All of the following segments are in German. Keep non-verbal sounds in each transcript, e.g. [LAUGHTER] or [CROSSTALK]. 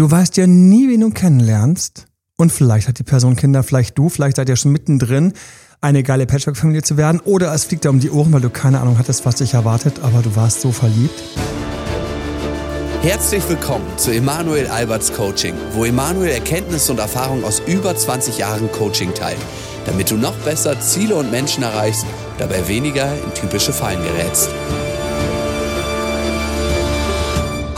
Du weißt ja nie, wen du kennenlernst. Und vielleicht hat die Person Kinder, vielleicht du, vielleicht seid ihr schon mittendrin, eine geile Patchwork-Familie zu werden. Oder es fliegt dir um die Ohren, weil du keine Ahnung hattest, was dich erwartet, aber du warst so verliebt. Herzlich willkommen zu Emanuel Alberts Coaching, wo Emanuel Erkenntnisse und Erfahrung aus über 20 Jahren Coaching teilt, damit du noch besser Ziele und Menschen erreichst, dabei weniger in typische Fallen gerätst.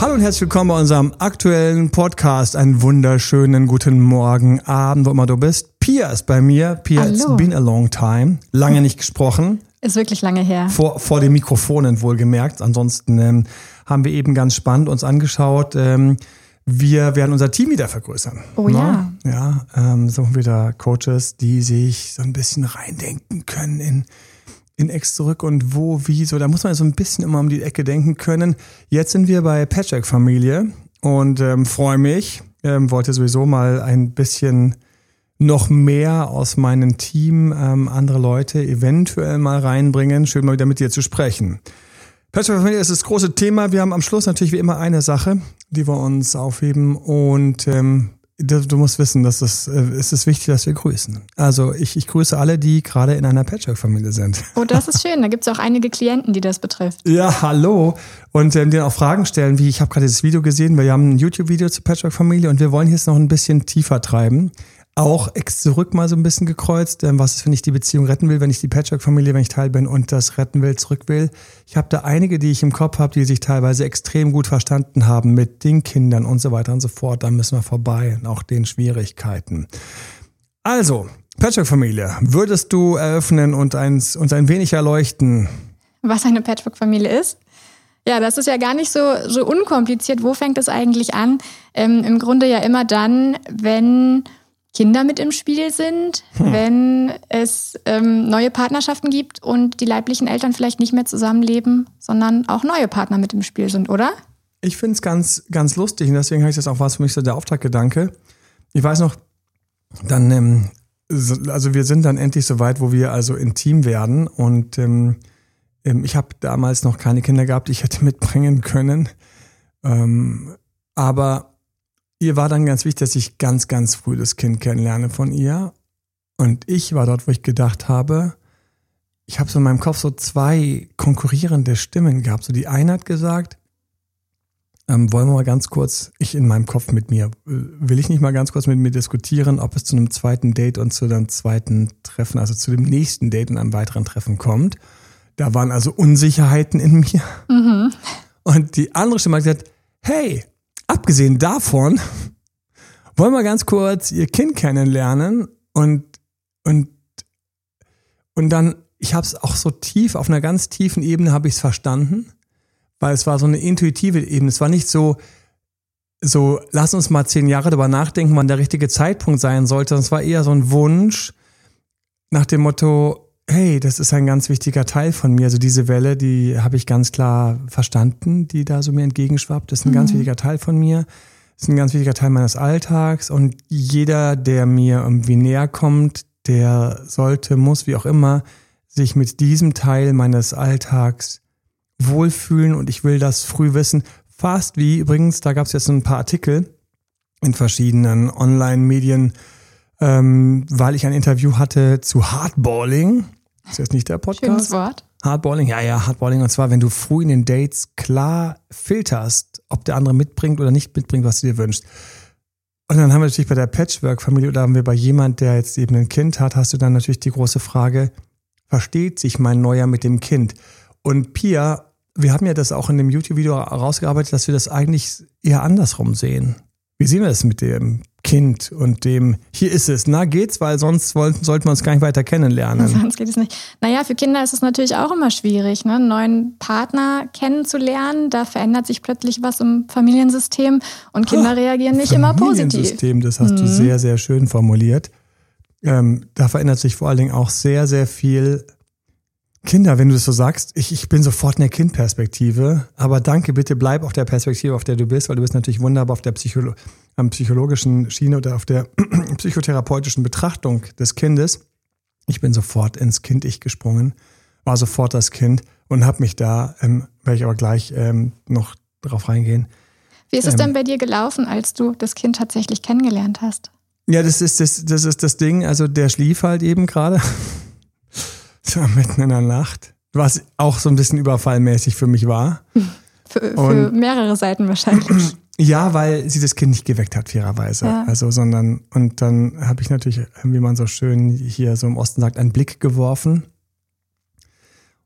Hallo und herzlich willkommen bei unserem aktuellen Podcast. Einen wunderschönen guten Morgen, Abend, wo immer du bist. Pia ist bei mir. Pia, Hallo. it's been a long time. Lange nicht gesprochen. Ist wirklich lange her. Vor, vor den Mikrofonen wohlgemerkt. Ansonsten ähm, haben wir eben ganz spannend uns angeschaut. Ähm, wir werden unser Team wieder vergrößern. Oh Ne? Ja, ähm, suchen wieder Coaches, die sich so ein bisschen reindenken können in in Ex zurück und wo, wie, so. Da muss man so ein bisschen immer um die Ecke denken können. Jetzt sind wir bei Patchwork Familie und ähm, freue mich. Ähm, wollte sowieso mal ein bisschen noch mehr aus meinem Team ähm, andere Leute eventuell mal reinbringen. Schön mal wieder mit dir zu sprechen. Patchwork Familie ist das große Thema. Wir haben am Schluss natürlich wie immer eine Sache, die wir uns aufheben und ähm, du, du musst wissen, dass es, äh, es ist wichtig, dass wir grüßen. Also ich, ich grüße alle, die gerade in einer Patchwork-Familie sind. Oh, das ist schön. Da gibt es auch einige Klienten, die das betrifft. Ja, hallo. Und ähm, denen auch Fragen stellen, wie ich habe gerade dieses Video gesehen, wir haben ein YouTube-Video zur Patchwork-Familie und wir wollen jetzt noch ein bisschen tiefer treiben. Auch ex zurück mal so ein bisschen gekreuzt. Ähm, was ist, wenn ich die Beziehung retten will, wenn ich die Patchwork-Familie, wenn ich Teil bin und das retten will, zurück will. Ich habe da einige, die ich im Kopf habe, die sich teilweise extrem gut verstanden haben mit den Kindern und so weiter und so fort. Da müssen wir vorbei, auch den Schwierigkeiten. Also, Patchwork-Familie, würdest du eröffnen und, eins, uns ein wenig erleuchten? Was eine Patchwork-Familie ist? Ja, das ist ja gar nicht so, so unkompliziert. Wo fängt es eigentlich an? Ähm, Im Grunde ja immer dann, wenn Kinder mit im Spiel sind, wenn es ähm, neue Partnerschaften gibt und die leiblichen Eltern vielleicht nicht mehr zusammenleben, sondern auch neue Partner mit im Spiel sind, oder? Ich finde es ganz, ganz lustig und deswegen habe ich das auch was für mich so der Auftraggedanke. Ich weiß noch, dann, ähm, so, also wir sind dann endlich so weit, wo wir also intim werden und ähm, ähm, ich habe damals noch keine Kinder gehabt, die ich hätte mitbringen können. Ähm, aber ihr war dann ganz wichtig, dass ich ganz, ganz früh das Kind kennenlerne von ihr. Und ich war dort, wo ich gedacht habe, ich habe so in meinem Kopf so zwei konkurrierende Stimmen gehabt. So die eine hat gesagt, ähm, wollen wir mal ganz kurz, ich in meinem Kopf mit mir, äh, will ich nicht mal ganz kurz mit mir diskutieren, ob es zu einem zweiten Date und zu einem zweiten Treffen, also zu dem nächsten Date und einem weiteren Treffen kommt. Da waren also Unsicherheiten in mir. Und die andere Stimme hat gesagt, hey, abgesehen davon, wollen wir ganz kurz ihr Kind kennenlernen und, und, und dann, ich habe es auch so tief, auf einer ganz tiefen Ebene habe ich es verstanden, weil es war so eine intuitive Ebene. Es war nicht so, so, lass uns mal zehn Jahre darüber nachdenken, wann der richtige Zeitpunkt sein sollte. Es war eher so ein Wunsch nach dem Motto, hey, das ist ein ganz wichtiger Teil von mir. Also diese Welle, die habe ich ganz klar verstanden, die da so mir entgegenschwappt. Das ist ein ganz wichtiger Teil von mir. Das ist ein ganz wichtiger Teil meines Alltags. Und jeder, der mir irgendwie näher kommt, der sollte, muss, wie auch immer, sich mit diesem Teil meines Alltags wohlfühlen. Und ich will das früh wissen. Fast wie übrigens, da gab es jetzt ein paar Artikel in verschiedenen Online-Medien, ähm, weil ich ein Interview hatte zu Hardballing. Ist jetzt nicht der Podcast? Schönes Wort. Hardballing, ja, ja, Hardballing. Und zwar, wenn du früh in den Dates klar filterst, ob der andere mitbringt oder nicht mitbringt, was du dir wünschst. Und dann haben wir natürlich bei der Patchwork-Familie oder haben wir bei jemand, der jetzt eben ein Kind hat, hast du dann natürlich die große Frage, versteht sich mein Neuer mit dem Kind? Und Pia, wir haben ja das auch in dem YouTube-Video herausgearbeitet, dass wir das eigentlich eher andersrum sehen. Wie sehen wir das mit dem Kind und dem, hier ist es, na geht's, weil sonst wollten, sollten wir uns gar nicht weiter kennenlernen. [LAUGHS] Sonst geht es nicht. Naja, für Kinder ist es natürlich auch immer schwierig, ne? einen neuen Partner kennenzulernen. Da verändert sich plötzlich was im Familiensystem und Kinder Ah, reagieren nicht immer positiv. Familiensystem, das hast du sehr, sehr schön formuliert. Ähm, da verändert sich vor allen Dingen auch sehr, sehr viel. Kinder, wenn du das so sagst, ich, ich bin sofort in der Kindperspektive, aber danke, bitte bleib auf der Perspektive, auf der du bist, weil du bist natürlich wunderbar auf der Psycholo am psychologischen Schiene oder auf der [CLEARS THROAT] psychotherapeutischen Betrachtung des Kindes. Ich bin sofort ins Kind-Ich gesprungen, war sofort das Kind und habe mich da, ähm, werde ich aber gleich ähm, noch drauf reingehen, Wie ist es Ähm. denn bei dir gelaufen, als du das Kind tatsächlich kennengelernt hast? Ja, das ist das, das ist das Ding. Also der schlief halt eben gerade. So mitten in der Nacht. Was auch so ein bisschen überfallmäßig für mich war. [LAUGHS] Für, für mehrere Seiten wahrscheinlich. [CLEARS THROAT] Ja, weil sie das Kind nicht geweckt hat, fairerweise. Ja. Also, sondern, und dann habe ich natürlich, wie man so schön hier so im Osten sagt, einen Blick geworfen.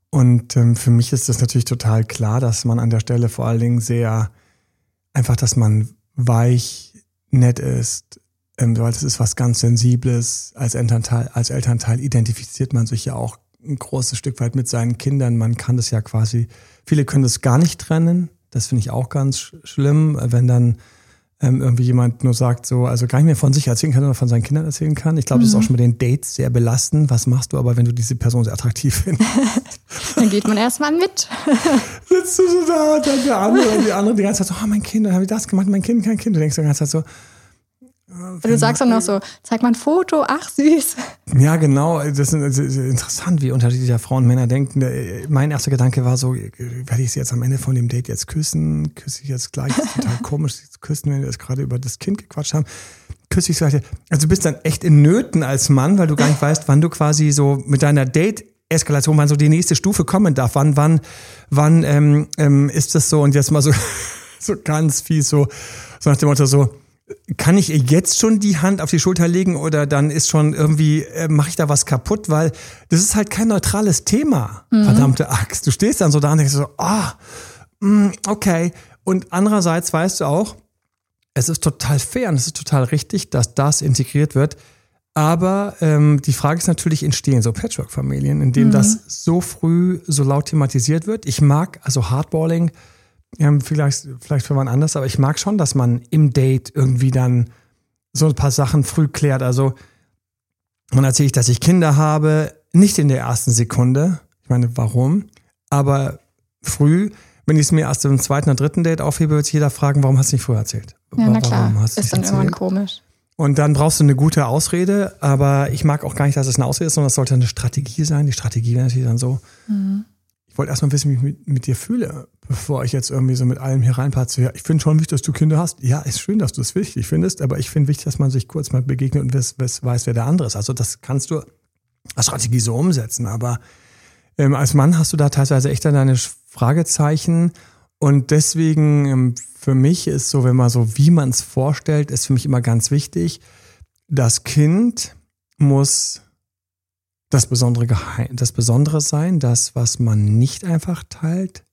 Und ähm, für mich ist das natürlich total klar, dass man an der Stelle vor allen Dingen sehr einfach, dass man weich, nett ist, ähm, weil das ist was ganz Sensibles. Als Elternteil, als Elternteil identifiziert man sich ja auch ein großes Stück weit mit seinen Kindern. Man kann das ja quasi, viele können das gar nicht trennen. Das finde ich auch ganz sch- schlimm, wenn dann ähm, irgendwie jemand nur sagt, so, also gar nicht mehr von sich erzählen kann, sondern von seinen Kindern erzählen kann. Ich glaube, das ist auch schon mit den Dates sehr belastend. Was machst du aber, wenn du diese Person sehr attraktiv findest? [LAUGHS] Dann geht man erstmal mit. [LAUGHS] Sitzt du so da und dann der andere und die andere die ganze Zeit so, oh, mein Kind, dann habe ich das gemacht, mein Kind, kein Kind. Du denkst die ganze Zeit so, Du sagst dann noch so, zeig mal ein Foto, ach süß. Ja, genau. Das ist, interessant, wie unterschiedlich ja Frauen und Männer denken. Mein erster Gedanke war so, werde ich sie jetzt am Ende von dem Date jetzt küssen? Küsse ich jetzt gleich? Das ist total [LAUGHS] komisch, sie zu küssen, wenn wir jetzt gerade über das Kind gequatscht haben. Küsse ich sie gleich? Also du bist dann echt in Nöten als Mann, weil du gar nicht weißt, wann du quasi so mit deiner Date Eskalation, wann so die nächste Stufe kommen darf. Wann, wann, wann ähm, ähm, ist das so? Und jetzt mal so, [LAUGHS] so ganz fies, so, so nach dem Motto so, kann ich ihr jetzt schon die Hand auf die Schulter legen oder dann ist schon irgendwie, äh, mache ich da was kaputt? Weil das ist halt kein neutrales Thema, verdammte Axt. Du stehst dann so da und denkst so, ah, mm, okay. Und andererseits weißt du auch, es ist total fair und es ist total richtig, dass das integriert wird. Aber ähm, die Frage ist natürlich, entstehen so Patchwork-Familien, in denen das so früh so laut thematisiert wird. Ich mag also Hardballing, ähm, vielleicht, vielleicht für man anders, aber ich mag schon, dass man im Date irgendwie dann so ein paar Sachen früh klärt. Also, man erzähle ich, dass ich Kinder habe, nicht in der ersten Sekunde. Ich meine, warum? Aber früh, wenn ich es mir erst im zweiten oder dritten Date aufhebe, wird sich jeder fragen, warum hast du nicht früher erzählt? Ja, na Warum klar. hast du Ist dann irgendwann komisch. Und dann brauchst du eine gute Ausrede, aber ich mag auch gar nicht, dass es eine Ausrede ist, sondern es sollte eine Strategie sein. Die Strategie wäre natürlich dann so. Ich wollte erstmal wissen, wie ich mit, mit dir fühle, bevor ich jetzt irgendwie so mit allem hier reinpatze. Ja, ich finde schon wichtig, dass du Kinder hast. Ja, ist schön, dass du es wichtig findest, aber ich finde wichtig, dass man sich kurz mal begegnet und weiß, weiß, wer der andere ist. Also das kannst du als Strategie so umsetzen, aber ähm, als Mann hast du da teilweise echt deine Fragezeichen und deswegen ähm, für mich ist so, wenn man so, wie man es vorstellt, ist für mich immer ganz wichtig, das Kind muss das Besondere, geheim, das Besondere sein, das, was man nicht einfach teilt.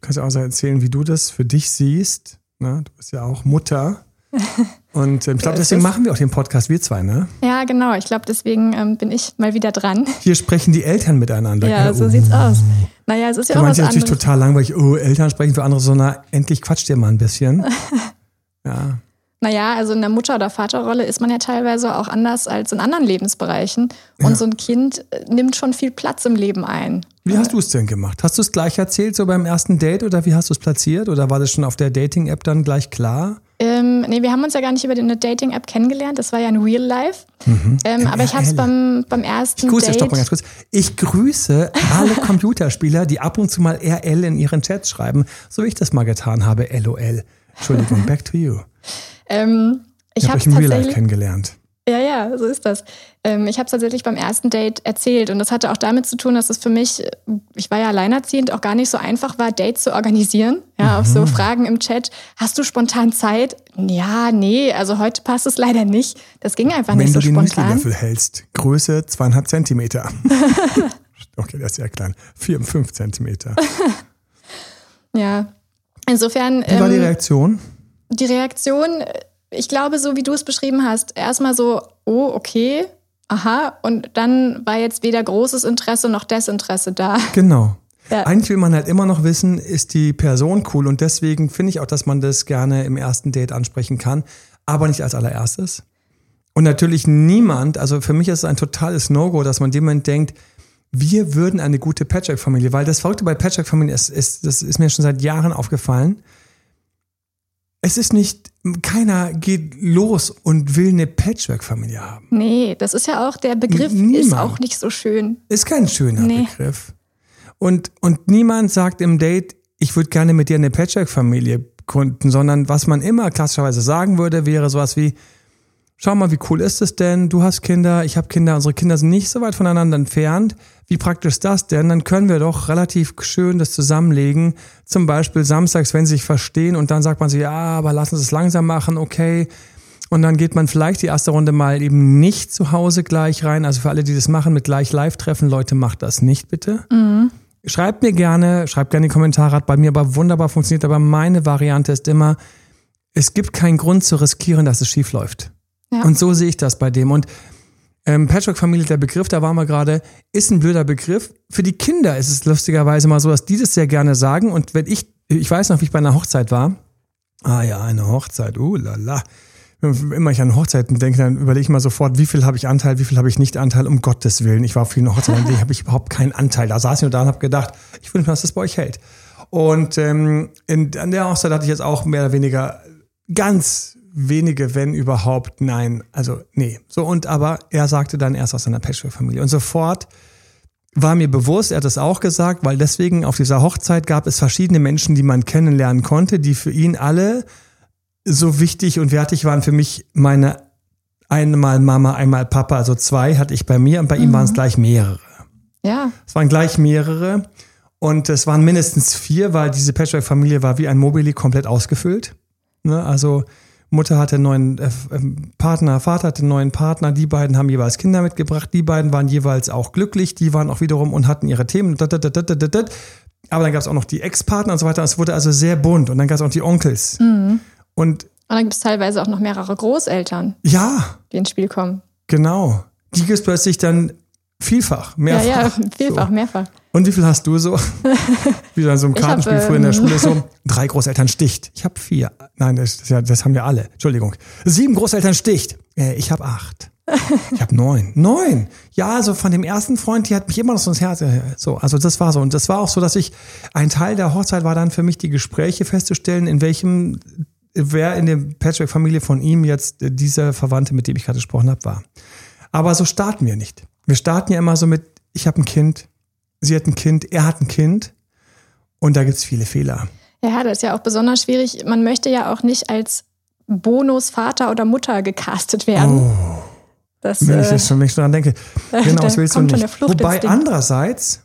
Du kannst ja auch so erzählen, wie du das für dich siehst. Ne? Du bist ja auch Mutter. [LAUGHS] Und ähm, ich glaube, deswegen es. machen wir auch den Podcast, wir zwei, ne? Ja, genau. Ich glaube, deswegen ähm, bin ich mal wieder dran. Hier sprechen die Eltern miteinander. Ja, so Oh. sieht's aus. Naja, es ist ja Für auch was manche natürlich anderes. total langweilig, oh, Eltern sprechen für andere, so, na, endlich quatscht ihr mal ein bisschen. [LAUGHS] Ja. Naja, also in der Mutter- oder Vaterrolle ist man ja teilweise auch anders als in anderen Lebensbereichen. Und Ja. so ein Kind äh, nimmt schon viel Platz im Leben ein. Wie hast du es denn gemacht? Hast du es gleich erzählt, so beim ersten Date, oder wie hast du es platziert? Oder war das schon auf der Dating-App dann gleich klar? Ähm, nee, wir haben uns ja gar nicht über eine Dating-App kennengelernt. Das war ja in Real Life. Ähm, aber ich habe es beim, beim ersten Ich grüße, Date. stopp mal ganz kurz. Ich grüße alle Computerspieler, die ab und zu mal RL in ihren Chats schreiben, so wie ich das mal getan habe, LOL. Entschuldigung, back to you. Ähm, ich Ich habe euch im Real Life kennengelernt. Ja, ja, so ist das. Ähm, ich habe es tatsächlich beim ersten Date erzählt und das hatte auch damit zu tun, dass es für mich, äh, ich war ja alleinerziehend, auch gar nicht so einfach war, Dates zu organisieren. Ja, auf Mhm. so Fragen im Chat. Hast du spontan Zeit? Ja, nee, also heute passt es leider nicht. Das ging einfach Wenn nicht du so den spontan. Müslilöffel hältst, Größe zweieinhalb Zentimeter. [LAUGHS] okay, der ist sehr klein. Vier, fünf Zentimeter. [LAUGHS] Ja. Insofern. Wie war die ähm, Reaktion? die Reaktion, ich glaube, so wie du es beschrieben hast, erstmal so, oh, okay, aha, und dann war jetzt weder großes Interesse noch Desinteresse da. Genau. Ja. Eigentlich will man halt immer noch wissen, ist die Person cool und deswegen finde ich auch, dass man das gerne im ersten Date ansprechen kann, aber nicht als allererstes. Und natürlich niemand, also für mich ist es ein totales No-Go, dass man dem denkt, wir würden eine gute Patchwork-Familie, weil das Verrückte bei Patchwork-Familien ist, ist, das ist mir schon seit Jahren aufgefallen. Es ist nicht, keiner geht los und will eine Patchwork-Familie haben. Nee, das ist ja auch, der Begriff N- ist niemand. auch nicht so schön. Ist kein schöner Nee. Begriff. Und, und niemand sagt im Date, ich würde gerne mit dir eine Patchwork-Familie gründen, sondern was man immer klassischerweise sagen würde, wäre sowas wie, schau mal, wie cool ist es denn? Du hast Kinder, ich habe Kinder, unsere Kinder sind nicht so weit voneinander entfernt. Wie praktisch ist das denn? Dann können wir doch relativ schön das zusammenlegen. Zum Beispiel samstags, wenn sie sich verstehen und dann sagt man so, ja, aber lassen Sie es langsam machen, okay. Und dann geht man vielleicht die erste Runde mal eben nicht zu Hause gleich rein. Also für alle, die das machen, mit gleich Live-Treffen, Leute, macht das nicht bitte. Mhm. Schreibt mir gerne, schreibt gerne in die Kommentare, hat bei mir aber wunderbar funktioniert. Aber meine Variante ist immer, es gibt keinen Grund zu riskieren, dass es schief läuft. Ja. Und so sehe ich das bei dem. Und ähm, Patchwork-Familie, der Begriff, da waren wir gerade, ist ein blöder Begriff. Für die Kinder ist es lustigerweise mal so, dass die das sehr gerne sagen. Und wenn ich, ich weiß noch, wie ich bei einer Hochzeit war. Ah ja, eine Hochzeit, uh lala. Immer ich an Hochzeiten denke, dann überlege ich mal sofort, wie viel habe ich Anteil, wie viel habe ich nicht Anteil, um Gottes Willen. Ich war auf vielen Hochzeiten, an habe ich überhaupt keinen Anteil. Da saß ich nur da und habe gedacht, ich wünsche mir, dass das bei euch hält. Und ähm, in, an der Hochzeit hatte ich jetzt auch mehr oder weniger ganz wenige, wenn überhaupt, nein, also nee. So und aber er sagte dann erst aus seiner Patchwork-Familie und sofort war mir bewusst, er hat es auch gesagt, weil deswegen auf dieser Hochzeit gab es verschiedene Menschen, die man kennenlernen konnte, die für ihn alle so wichtig und wertig waren für mich meine einmal Mama, einmal Papa, also zwei hatte ich bei mir und bei mhm. ihm waren es gleich mehrere. Ja. Es waren gleich mehrere und es waren mindestens vier, weil diese Patchwork-Familie war wie ein Mobili komplett ausgefüllt. Ne? Also Mutter hatte einen neuen äh, ähm, Partner, Vater hatte einen neuen Partner, die beiden haben jeweils Kinder mitgebracht, die beiden waren jeweils auch glücklich, die waren auch wiederum und hatten ihre Themen. Aber dann gab es auch noch die Ex-Partner und so weiter. Es wurde also sehr bunt und dann gab es auch die Onkels. Mhm. Und, und dann gibt es teilweise auch noch mehrere Großeltern, ja, die ins Spiel kommen. Genau. Die gibt es plötzlich dann Vielfach, mehrfach. Ja, ja, vielfach, so. mehrfach. Und wie viel hast du so? [LAUGHS] wie bei so einem Kartenspiel hab, früher in der ähm, Schule so. [LAUGHS] Drei Großeltern sticht. Ich habe vier. Nein, das, das, ja, das haben ja alle. Entschuldigung. Sieben Großeltern sticht. Äh, ich habe acht. [LAUGHS] Ich habe neun. Neun. Ja, also von dem ersten Freund, die hat mich immer noch so ins Herz. Äh, so, also das war so. Und das war auch so, dass ich, ein Teil der Hochzeit war dann für mich die Gespräche festzustellen, in welchem, wer in der Patchwork-Familie von ihm jetzt dieser Verwandte, mit dem ich gerade gesprochen habe, war. Aber so starten wir nicht. Wir starten ja immer so mit, ich habe ein Kind, sie hat ein Kind, er hat ein Kind und da gibt es viele Fehler. Ja, das ist ja auch besonders schwierig. Man möchte ja auch nicht als Bonus Vater oder Mutter gecastet werden. Oh, das, wenn ich äh, jetzt schon nicht daran denke. [LAUGHS] Genau, das willst du nicht. Wobei andererseits,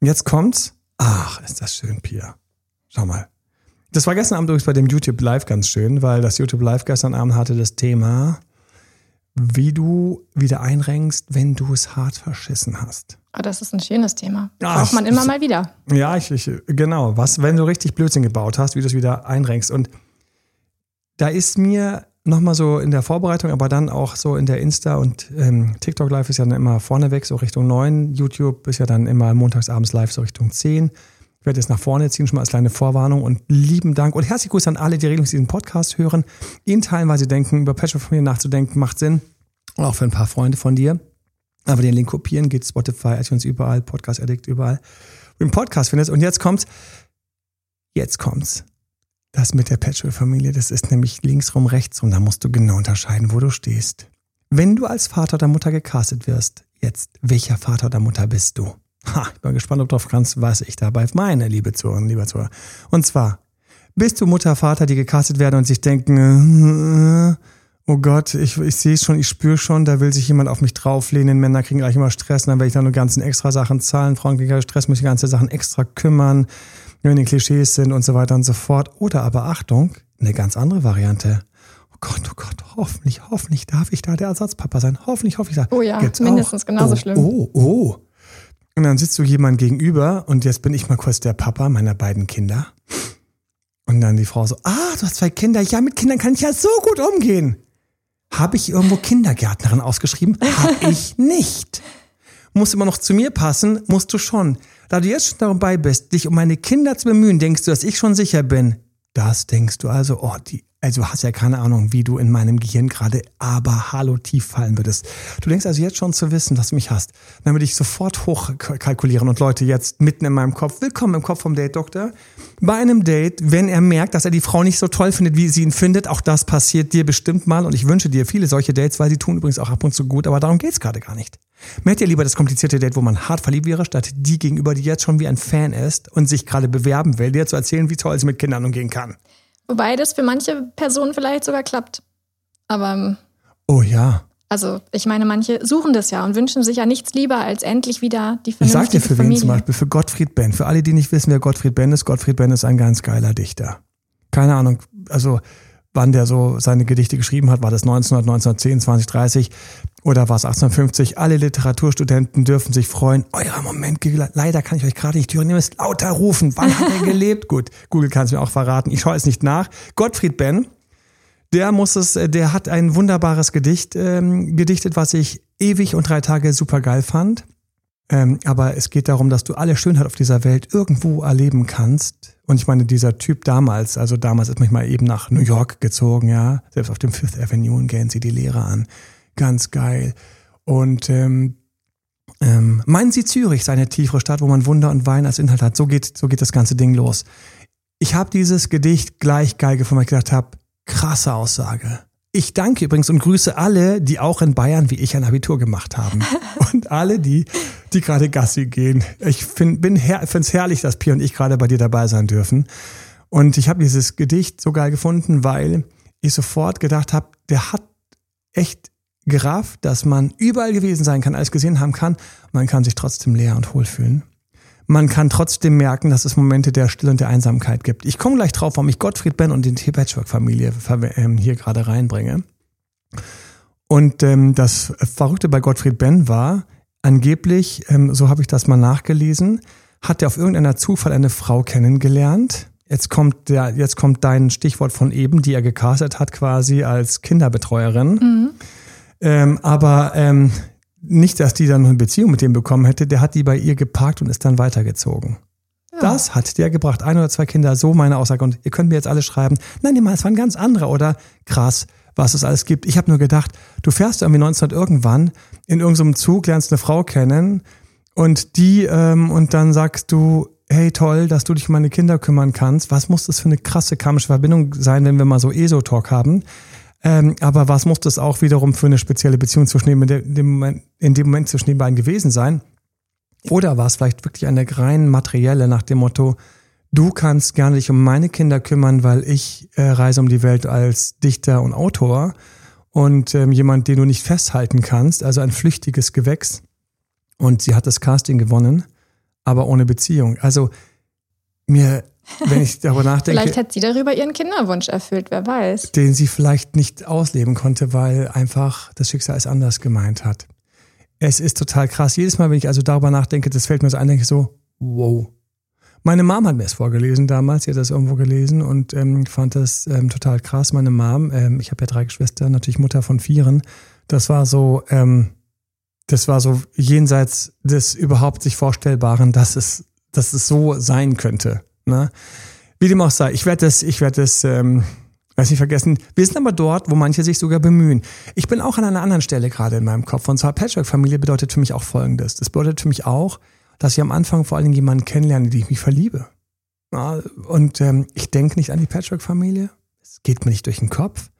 jetzt kommt's, ach, ist das schön, Pia. Schau mal. Das war gestern Abend übrigens bei dem YouTube Live ganz schön, weil das YouTube Live gestern Abend hatte das Thema wie du wieder einrenkst, wenn du es hart verschissen hast. Oh, das ist ein schönes Thema. Ach, Braucht man immer mal wieder. Ja, ich, ich, genau. Was, wenn du richtig Blödsinn gebaut hast, wie du es wieder einrenkst. Und da ist mir nochmal so in der Vorbereitung, aber dann auch so in der Insta- und ähm, TikTok Live ist ja dann immer vorneweg, so Richtung 9. YouTube ist ja dann immer montagsabends live, so Richtung 10. Ich werde jetzt nach vorne ziehen, schon mal als kleine Vorwarnung und lieben Dank und herzlich Grüße an alle, die regelmäßig diesen Podcast hören, ihn teilen, weil sie denken, über Patch von mir nachzudenken, macht Sinn. Und auch für ein paar Freunde von dir. Aber den Link kopieren geht Spotify, iTunes überall, Podcast Addict überall. Und den Podcast findest. Und jetzt kommt's. Jetzt kommt's. Das mit der Patchwork-Familie, das ist nämlich links rum, rechts rum. Da musst du genau unterscheiden, wo du stehst. Wenn du als Vater oder Mutter gecastet wirst, jetzt, welcher Vater oder Mutter bist du? Ha, ich bin gespannt, ob du drauf kannst, was ich dabei meine, liebe Zuhörer, lieber Zuhörer. Und zwar, bist du Mutter, Vater, die gecastet werden und sich denken, äh, oh Gott, ich, ich sehe schon, ich spüre schon, da will sich jemand auf mich drauflehnen, Männer kriegen gleich immer Stress, dann werde ich dann nur ganzen extra Sachen zahlen, Frauen kriegen Stress, muss ich ganze Sachen extra kümmern, wenn die Klischees sind und so weiter und so fort. Oder aber Achtung, eine ganz andere Variante. Oh Gott, oh Gott, hoffentlich, hoffentlich darf ich da der Ersatzpapa sein. Hoffentlich, hoffentlich. Oh ja, Gibt's mindestens auch. genauso oh, schlimm. Oh, oh. Und dann sitzt du jemand gegenüber und jetzt bin ich mal kurz der Papa meiner beiden Kinder. Und dann die Frau so, ah, du hast zwei Kinder. Ja, mit Kindern kann ich ja so gut umgehen. Habe ich irgendwo Kindergärtnerin ausgeschrieben? Habe [LAUGHS] ich nicht. Muss immer noch zu mir passen, musst du schon. Da du jetzt schon dabei bist, dich um meine Kinder zu bemühen, denkst du, dass ich schon sicher bin. Das denkst du also, oh, die also hast ja keine Ahnung, wie du in meinem Gehirn gerade aber hallo tief fallen würdest. Du denkst also jetzt schon zu wissen, dass du mich hast. Dann würde ich sofort hochkalkulieren und Leute jetzt mitten in meinem Kopf, willkommen im Kopf vom Date-Doktor. Bei einem Date, wenn er merkt, dass er die Frau nicht so toll findet, wie sie ihn findet, auch das passiert dir bestimmt mal und ich wünsche dir viele solche Dates, weil sie tun übrigens auch ab und zu gut, aber darum geht's gerade gar nicht. Merkt ihr lieber das komplizierte Date, wo man hart verliebt wäre, statt die gegenüber, die jetzt schon wie ein Fan ist und sich gerade bewerben will, dir zu erzählen, wie toll sie mit Kindern umgehen kann. Wobei das für manche Personen vielleicht sogar klappt. Aber. Ähm, oh ja. Also, ich meine, manche suchen das ja und wünschen sich ja nichts lieber, als endlich wieder die vernünftige Ich sag dir für Familie. wen zum Beispiel, für Gottfried Benn. Für alle, die nicht wissen, wer Gottfried Benn ist, Gottfried Benn ist ein ganz geiler Dichter. Keine Ahnung, also wann der so seine Gedichte geschrieben hat, war das 1900, 1910, 20, 30 oder war es 1850? Alle Literaturstudenten dürfen sich freuen. Euer Moment, leider kann ich euch gerade nicht hören. Ihr müsst lauter rufen. Wann hat er gelebt? Gut, Google kann es mir auch verraten. Ich schaue es nicht nach. Gottfried Benn der muss es, äh, der hat ein wunderbares Gedicht ähm, gedichtet, was ich ewig und drei Tage super geil fand. Ähm, aber es geht darum, dass du alle Schönheit auf dieser Welt irgendwo erleben kannst. Und ich meine, dieser Typ damals, also damals ist manchmal eben nach New York gezogen, ja. Selbst auf dem Fifth Avenue gehen sie die Lehrer an. Ganz geil. Und ähm, ähm, meinen Sie Zürich, seine tiefere Stadt, wo man Wunder und Wein als Inhalt hat. So geht, so geht das ganze Ding los. Ich habe dieses Gedicht gleich geil gefunden, weil ich gedacht habe, Krasse Aussage. Ich danke übrigens und grüße alle, die auch in Bayern wie ich ein Abitur gemacht haben. [LAUGHS] und alle, die, die gerade Gassi gehen. Ich finde es herrlich, dass Pia und ich gerade bei dir dabei sein dürfen. Und ich habe dieses Gedicht so geil gefunden, weil ich sofort gedacht habe, der hat echt gerafft, dass man überall gewesen sein kann, alles gesehen haben kann. Man kann sich trotzdem leer und hohl fühlen man kann trotzdem merken, dass es Momente der Stille und der Einsamkeit gibt. Ich komme gleich drauf, warum ich Gottfried Ben und die Patchwork-Familie ähm, hier gerade reinbringe. Und ähm, das Verrückte bei Gottfried Ben war, angeblich, ähm, so habe ich das mal nachgelesen, hat er auf irgendeiner Zufall eine Frau kennengelernt. Jetzt kommt der, jetzt kommt dein Stichwort von eben, die er gecastet hat, quasi als Kinderbetreuerin. Mhm. Ähm, aber ähm, nicht, dass die dann eine Beziehung mit dem bekommen hätte, der hat die bei ihr geparkt und ist dann weitergezogen. Ja. Das hat der gebracht. Ein oder zwei Kinder, so meine Aussage. Und ihr könnt mir jetzt alle schreiben, nein, nee, es war ein ganz anderer oder krass, was es alles gibt. Ich habe nur gedacht, du fährst irgendwie 1900 irgendwann in irgendeinem Zug, lernst eine Frau kennen und die, ähm, und dann sagst du, hey toll, dass du dich um meine Kinder kümmern kannst. Was muss das für eine krasse karmische Verbindung sein, wenn wir mal so ESO-Talk haben? Ähm, aber was muss das auch wiederum für eine spezielle Beziehung zwischen dem, in dem, Moment, in dem Moment zwischen den beiden gewesen sein? Oder war es vielleicht wirklich eine rein materielle nach dem Motto, du kannst gerne dich um meine Kinder kümmern, weil ich äh, reise um die Welt als Dichter und Autor und ähm, jemand, den du nicht festhalten kannst, also ein flüchtiges Gewächs. Und sie hat das Casting gewonnen, aber ohne Beziehung. Also mir wenn ich darüber nachdenke. vielleicht hat sie darüber ihren Kinderwunsch erfüllt, wer weiß. Den sie vielleicht nicht ausleben konnte, weil einfach das Schicksal es anders gemeint hat. Es ist total krass. Jedes Mal, wenn ich also darüber nachdenke, das fällt mir so ein, denke ich so, wow. Meine Mom hat mir es vorgelesen damals, sie hat das irgendwo gelesen und ähm, fand das ähm, total krass. Meine Mom, ähm, ich habe ja drei Geschwister, natürlich Mutter von vieren, das war so, ähm, das war so jenseits des überhaupt sich Vorstellbaren, dass es, dass es so sein könnte. Ne? Wie dem auch sei, ich werde das, ich werde das, ähm, weiß nicht vergessen. Wir sind aber dort, wo manche sich sogar bemühen. Ich bin auch an einer anderen Stelle gerade in meinem Kopf. Und zwar Patchwork-Familie bedeutet für mich auch Folgendes. Das bedeutet für mich auch, dass ich am Anfang vor allen Dingen jemanden kennenlerne, die ich mich verliebe. Ja, und ähm, ich denke nicht an die Patchwork-Familie. Es geht mir nicht durch den Kopf.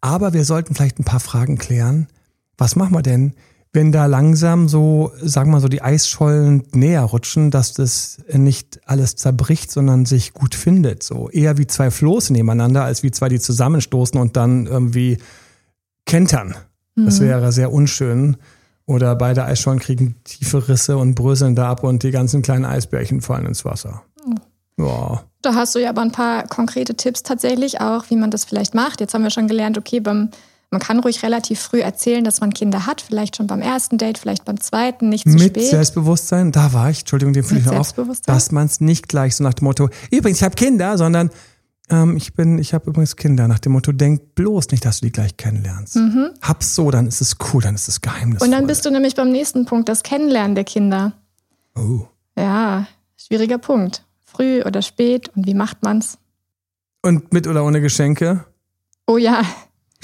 Aber wir sollten vielleicht ein paar Fragen klären. Was machen wir denn, wenn da langsam so, sagen wir mal so, die Eisschollen näher rutschen, dass das nicht alles zerbricht, sondern sich gut findet. So eher wie zwei Floße nebeneinander, als wie zwei, die zusammenstoßen und dann irgendwie kentern. Mhm. Das wäre sehr unschön. Oder beide Eisschollen kriegen tiefe Risse und bröseln da ab und die ganzen kleinen Eisbärchen fallen ins Wasser. Mhm. Ja. Da hast du ja aber ein paar konkrete Tipps tatsächlich auch, wie man das vielleicht macht. Jetzt haben wir schon gelernt, okay, beim man kann ruhig relativ früh erzählen, dass man Kinder hat, vielleicht schon beim ersten Date, vielleicht beim zweiten, nicht zu Mit spät. Mit Selbstbewusstsein, da war ich, Entschuldigung, den fühle ich auf, dass man es nicht gleich so nach dem Motto, übrigens, ich habe Kinder, sondern ähm, ich bin, ich habe übrigens Kinder, nach dem Motto, denk bloß nicht, dass du die gleich kennenlernst. Mhm. Hab's so, dann ist es cool, dann ist es geheimnisvoll. Und dann bist du nämlich beim nächsten Punkt, das Kennenlernen der Kinder. Oh. Ja, schwieriger Punkt. Früh oder spät und wie macht man's? Und mit oder ohne Geschenke? Oh ja,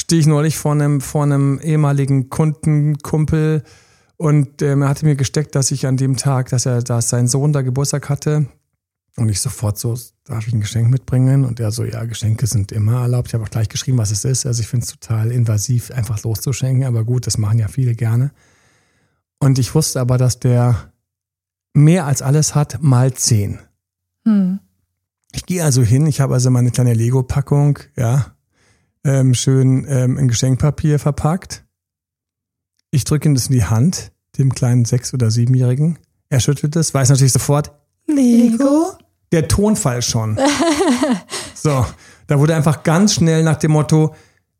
stehe ich neulich vor einem, vor einem ehemaligen Kundenkumpel und ähm, er hatte mir gesteckt, dass ich an dem Tag, dass er, dass sein Sohn da Geburtstag hatte und ich sofort so, darf ich ein Geschenk mitbringen? Und er so, ja, Geschenke sind immer erlaubt. Ich habe auch gleich geschrieben, was es ist. Also ich finde es total invasiv, einfach loszuschenken, aber gut, das machen ja viele gerne. Und ich wusste aber, dass der mehr als alles hat, mal zehn. Hm. Ich gehe also hin, ich habe also meine kleine Lego-Packung, ja, ähm, schön ähm, in Geschenkpapier verpackt. Ich drücke ihm das in die Hand, dem kleinen Sechs- oder Siebenjährigen. Er schüttelt es, weiß natürlich sofort, Lego? Der Tonfall schon. [LAUGHS] so, da wurde einfach ganz schnell nach dem Motto,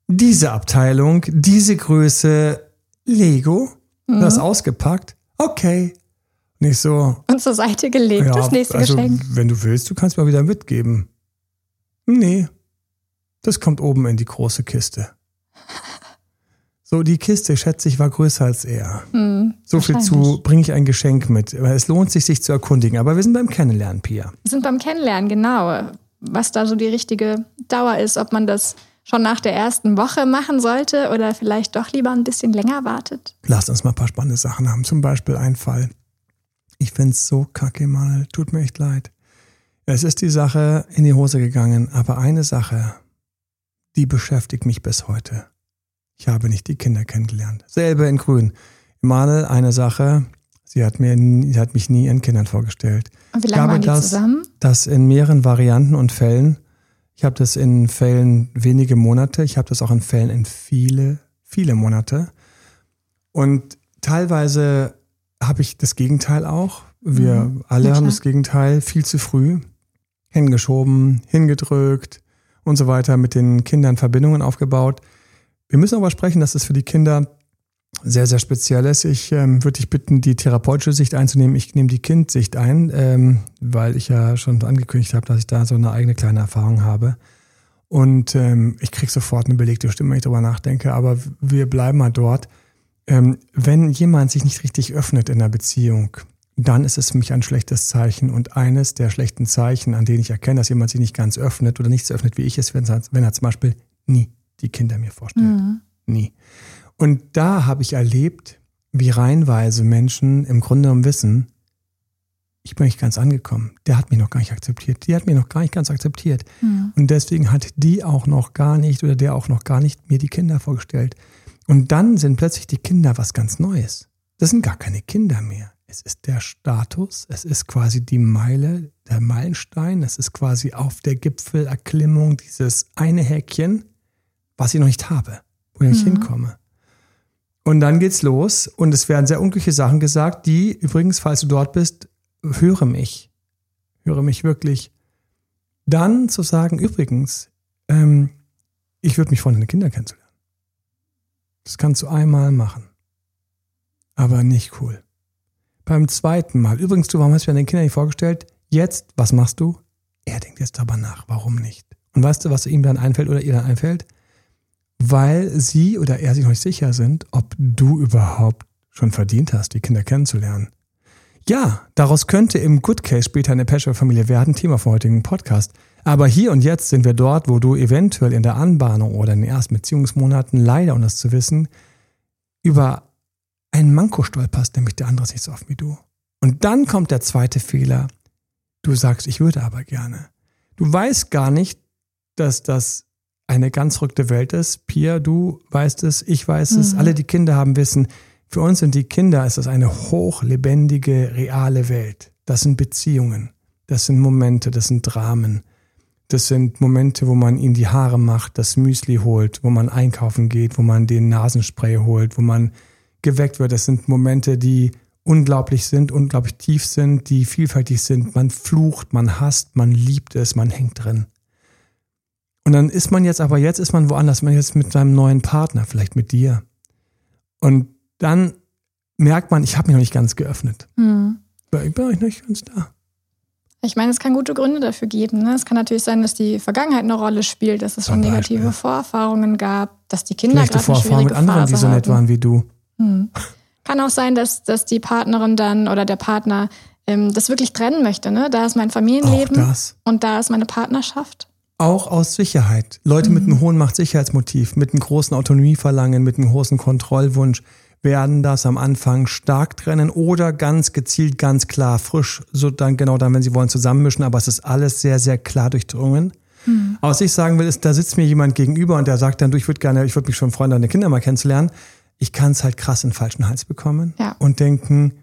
diese Abteilung, diese Größe, Lego, mhm. das ausgepackt. Okay. Nicht so. Und zur Seite gelegt, ja, das nächste also, Geschenk. Wenn du willst, du kannst mir wieder mitgeben. Nee. Das kommt oben in die große Kiste. So, die Kiste, schätze ich, war größer als er. Hm, so viel zu, bringe ich ein Geschenk mit. Es lohnt sich, sich zu erkundigen. Aber wir sind beim Kennenlernen, Pia. Wir sind beim Kennenlernen, genau. Was da so die richtige Dauer ist, ob man das schon nach der ersten Woche machen sollte oder vielleicht doch lieber ein bisschen länger wartet. Lasst uns mal ein paar spannende Sachen haben. Zum Beispiel ein Fall. Ich finde es so kacke, Manuel. Tut mir echt leid. Es ist die Sache in die Hose gegangen, aber eine Sache, die beschäftigt mich bis heute. Ich habe nicht die Kinder kennengelernt. Selbe in Grün. Manuel, eine Sache, sie hat, mir, sie hat mich nie ihren Kindern vorgestellt. Und wie lange waren die das, zusammen? Das in mehreren Varianten und Fällen ich habe das in Fällen wenige Monate, ich habe das auch in Fällen in viele, viele Monate. Und teilweise habe ich das Gegenteil auch. Wir mhm. alle haben das Gegenteil viel zu früh hingeschoben, hingedrückt und so weiter, mit den Kindern Verbindungen aufgebaut. Wir müssen aber sprechen, dass es für die Kinder sehr, sehr speziell ist. Ich ähm, würde dich bitten, die therapeutische Sicht einzunehmen. Ich nehme die Kindsicht ein, ähm, weil ich ja schon angekündigt habe, dass ich da so eine eigene kleine Erfahrung habe. Und ähm, ich kriege sofort eine belegte Stimme, wenn ich darüber nachdenke. Aber wir bleiben mal dort. Ähm, wenn jemand sich nicht richtig öffnet in einer Beziehung, dann ist es für mich ein schlechtes Zeichen. Und eines der schlechten Zeichen, an denen ich erkenne, dass jemand sich nicht ganz öffnet oder nicht so öffnet, wie ich es, wenn, wenn er zum Beispiel nie die Kinder mir vorstellt. Mhm. Nie. Und da habe ich erlebt, wie reihenweise Menschen im Grunde genommen wissen, ich bin nicht ganz angekommen. Der hat mich noch gar nicht akzeptiert. Die hat mich noch gar nicht ganz akzeptiert. Mhm. Und deswegen hat die auch noch gar nicht oder der auch noch gar nicht mir die Kinder vorgestellt. Und dann sind plötzlich die Kinder was ganz Neues. Das sind gar keine Kinder mehr. Es ist der Status, es ist quasi die Meile, der Meilenstein, es ist quasi auf der Gipfelerklimmung dieses eine Häkchen, was ich noch nicht habe, wo ich mhm. hinkomme. Und dann geht's los und es werden sehr unglückliche Sachen gesagt, die übrigens, falls du dort bist, höre mich. Höre mich wirklich. Dann zu sagen, übrigens, ähm, ich würde mich freuen, deine Kinder kennenzulernen. Das kannst du einmal machen. Aber nicht cool. Beim zweiten Mal, übrigens, du, warum hast du mir deine Kinder nicht vorgestellt? Jetzt, was machst du? Er denkt jetzt darüber nach, warum nicht? Und weißt du, was ihm dann einfällt oder ihr dann einfällt? weil sie oder er sich noch nicht sicher sind, ob du überhaupt schon verdient hast, die Kinder kennenzulernen. Ja, daraus könnte im Good Case später eine Patchwork-Familie werden, Thema vom heutigen Podcast. Aber hier und jetzt sind wir dort, wo du eventuell in der Anbahnung oder in den ersten Beziehungsmonaten leider, um das zu wissen, über einen Manko stolperst, nämlich der andere ist nicht so oft wie du. Und dann kommt der zweite Fehler. Du sagst, ich würde aber gerne. Du weißt gar nicht, dass das eine ganz verrückte Welt ist. Pia, du weißt es, ich weiß es, mhm. alle die Kinder haben Wissen. Für uns sind die Kinder, ist das eine hochlebendige, reale Welt. Das sind Beziehungen, das sind Momente, das sind Dramen. Das sind Momente, wo man ihnen die Haare macht, das Müsli holt, wo man einkaufen geht, wo man den Nasenspray holt, wo man geweckt wird. Das sind Momente, die unglaublich sind, unglaublich tief sind, die vielfältig sind. Man flucht, man hasst, man liebt es, man hängt drin. Und dann ist man jetzt, aber jetzt ist man woanders, man ist jetzt mit seinem neuen Partner, vielleicht mit dir. Und dann merkt man, ich habe mich noch nicht ganz geöffnet. Mhm. Ich bin noch nicht ganz da. Ich meine, es kann gute Gründe dafür geben. Ne? Es kann natürlich sein, dass die Vergangenheit eine Rolle spielt, dass es schon negative Vorerfahrungen gab, dass die Kinder gerade eine schwierige mit anderen, Phase die so nett waren wie du. Hm. Kann auch sein, dass, dass die Partnerin dann oder der Partner ähm, das wirklich trennen möchte. Ne? Da ist mein Familienleben und da ist meine Partnerschaft. Auch aus Sicherheit. Leute mhm. mit einem hohen Machtsicherheitsmotiv, mit einem großen Autonomieverlangen, mit einem großen Kontrollwunsch werden das am Anfang stark trennen oder ganz gezielt, ganz klar, frisch, so dann genau dann, wenn sie wollen, zusammenmischen, aber es ist alles sehr, sehr klar durchdrungen. Mhm. Aber was ich sagen will, ist, da sitzt mir jemand gegenüber und der sagt dann, du, ich würde gerne, ich würde mich schon freuen, deine Kinder mal kennenzulernen. Ich kann es halt krass in den falschen Hals bekommen ja. und denken,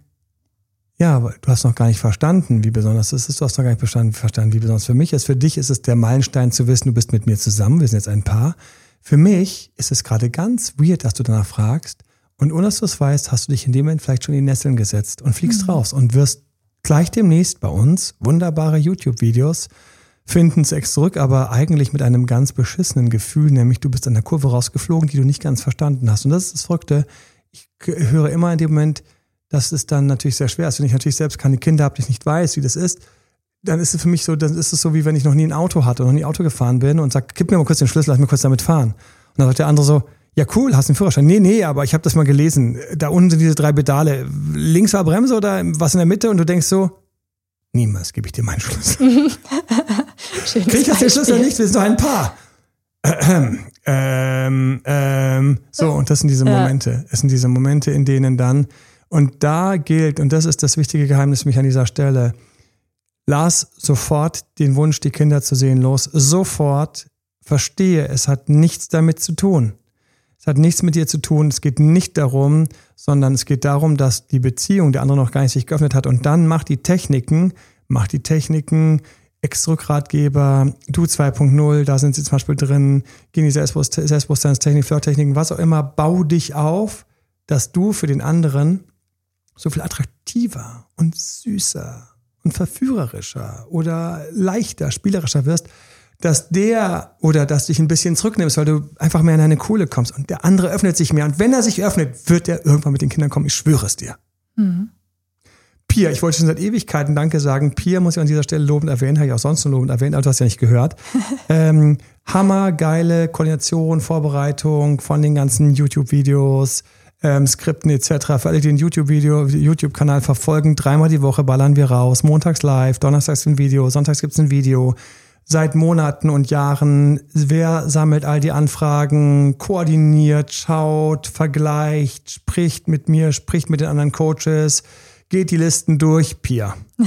Ja, aber du hast noch gar nicht verstanden, wie besonders es ist. Du hast noch gar nicht verstanden, wie besonders für mich ist. Für dich ist es der Meilenstein zu wissen, du bist mit mir zusammen. Wir sind jetzt ein Paar. Für mich ist es gerade ganz weird, dass du danach fragst. Und ohne dass du es weißt, hast du dich in dem Moment vielleicht schon in die Nesseln gesetzt und fliegst mhm. raus und wirst gleich demnächst bei uns wunderbare YouTube-Videos finden, sechs zurück, aber eigentlich mit einem ganz beschissenen Gefühl, nämlich du bist an der Kurve rausgeflogen, die du nicht ganz verstanden hast. Und das ist das Verrückte. Ich höre immer in dem Moment, das ist dann natürlich sehr schwer. Also wenn ich natürlich selbst keine Kinder habe, ich nicht weiß, wie das ist, dann ist es für mich so, dann ist es so, wie wenn ich noch nie ein Auto hatte, noch nie Auto gefahren bin und sage, gib mir mal kurz den Schlüssel, lass mich kurz damit fahren. Und dann sagt der andere so, ja cool, hast einen Führerschein? Nee, nee, aber ich habe das mal gelesen. Da unten sind diese drei Pedale. Links war Bremse oder was in der Mitte? Und du denkst so, niemals gebe ich dir meinen Schlüssel. [LAUGHS] Krieg ich jetzt den Schlüssel nicht? Wir sind doch ein Paar. [CLEARS THROAT] Ähm, ähm, so, und das sind diese Momente. Es sind diese Momente, in denen dann und da gilt, und das ist das wichtige Geheimnis für mich an dieser Stelle, lass sofort den Wunsch, die Kinder zu sehen, los. Sofort verstehe, es hat nichts damit zu tun. Es hat nichts mit dir zu tun. Es geht nicht darum, sondern es geht darum, dass die Beziehung der andere noch gar nicht sich geöffnet hat. Und dann mach die Techniken, mach die Techniken, Ex-Rückgratgeber, Du 2.0, da sind sie zum Beispiel drin, gehen die Selbstbewusstseinstechnik, Flirttechniken, was auch immer, bau dich auf, dass du für den anderen so viel attraktiver und süßer und verführerischer oder leichter, spielerischer wirst, dass der oder dass dich ein bisschen zurücknimmst, weil du einfach mehr in deine Kohle kommst und der andere öffnet sich mehr. Und wenn er sich öffnet, wird er irgendwann mit den Kindern kommen. Ich schwöre es dir. Mhm. Pia, ich wollte schon seit Ewigkeiten Danke sagen. Pia muss ich an dieser Stelle lobend erwähnen, habe ich auch sonst schon lobend erwähnt, aber du hast ja nicht gehört. [LAUGHS] ähm, hammergeile Koordination, Vorbereitung von den ganzen YouTube-Videos, ähm, Skripten etc. Für alle, die den YouTube-Video, YouTube-Kanal verfolgen, dreimal die Woche ballern wir raus. Montags live, donnerstags ein Video, sonntags gibt's ein Video. Seit Monaten und Jahren, wer sammelt all die Anfragen, koordiniert, schaut, vergleicht, spricht mit mir, spricht mit den anderen Coaches, geht die Listen durch, Pia. [LAUGHS]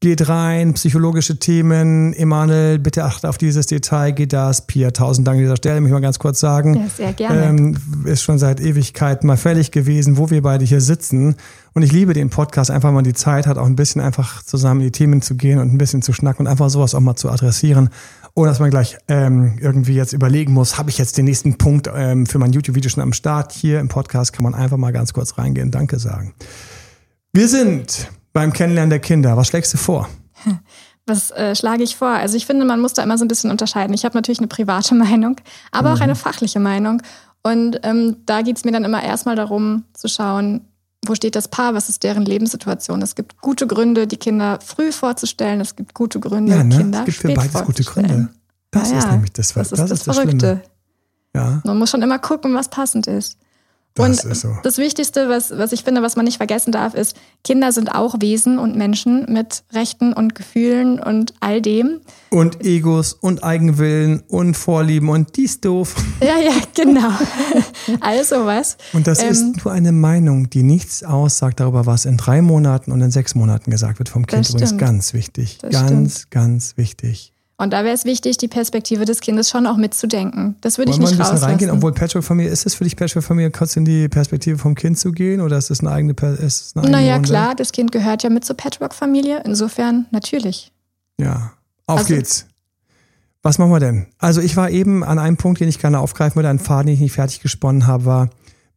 geht rein, psychologische Themen. Emanuel, bitte achte auf dieses Detail, geht das. Pia, tausend Dank an dieser Stelle, möchte ich mal ganz kurz sagen. Ja, sehr gerne. Ähm, ist schon seit Ewigkeiten mal fällig gewesen, wo wir beide hier sitzen. Und ich liebe den Podcast, einfach mal die Zeit hat, auch ein bisschen einfach zusammen in die Themen zu gehen und ein bisschen zu schnacken und einfach sowas auch mal zu adressieren. Ohne dass man gleich ähm, irgendwie jetzt überlegen muss, habe ich jetzt den nächsten Punkt ähm, für mein YouTube-Video schon am Start. Hier im Podcast kann man einfach mal ganz kurz reingehen, Danke sagen. Wir sind beim Kennenlernen der Kinder? Was schlägst du vor? Was äh, schlage ich vor? Also ich finde, man muss da immer so ein bisschen unterscheiden. Ich habe natürlich eine private [LAUGHS] Meinung, aber mhm. auch eine fachliche Meinung. Und ähm, da geht es mir dann immer erstmal darum zu schauen, wo steht das Paar, was ist deren Lebenssituation. Es gibt gute Gründe, die Kinder früh vorzustellen. Es gibt gute Gründe, ja, ne? Kinder es gibt für beides gute Gründe. Das ja, ist nämlich das, das, ist das, das, das Verrückte. Ja. Man muss schon immer gucken, was passend ist. Das und so. das Wichtigste, was, was ich finde, was man nicht vergessen darf, ist, Kinder sind auch Wesen und Menschen mit Rechten und Gefühlen und all dem. Und Egos und Eigenwillen und Vorlieben und dies doof. Ja, ja, genau. [LAUGHS] also was. Und das ähm, ist nur eine Meinung, die nichts aussagt darüber, was in drei Monaten und in sechs Monaten gesagt wird vom Kind. Übrigens ganz wichtig. Das ganz, stimmt. ganz wichtig. Und da wäre es wichtig, die Perspektive des Kindes schon auch mitzudenken. Das würde ich nicht rauslassen. ein reingehen, obwohl Patchwork-Familie, ist es für dich Patchwork-Familie, kurz in die Perspektive vom Kind zu gehen oder ist das eine eigene, ist es eine eigene Naja, Runde? klar, das Kind gehört ja mit zur Patchwork-Familie. Insofern natürlich. Ja, auf also, geht's. Was machen wir denn? Also ich war eben an einem Punkt, den ich gerne aufgreifen würde, einen Faden, den ich nicht fertig gesponnen habe, war,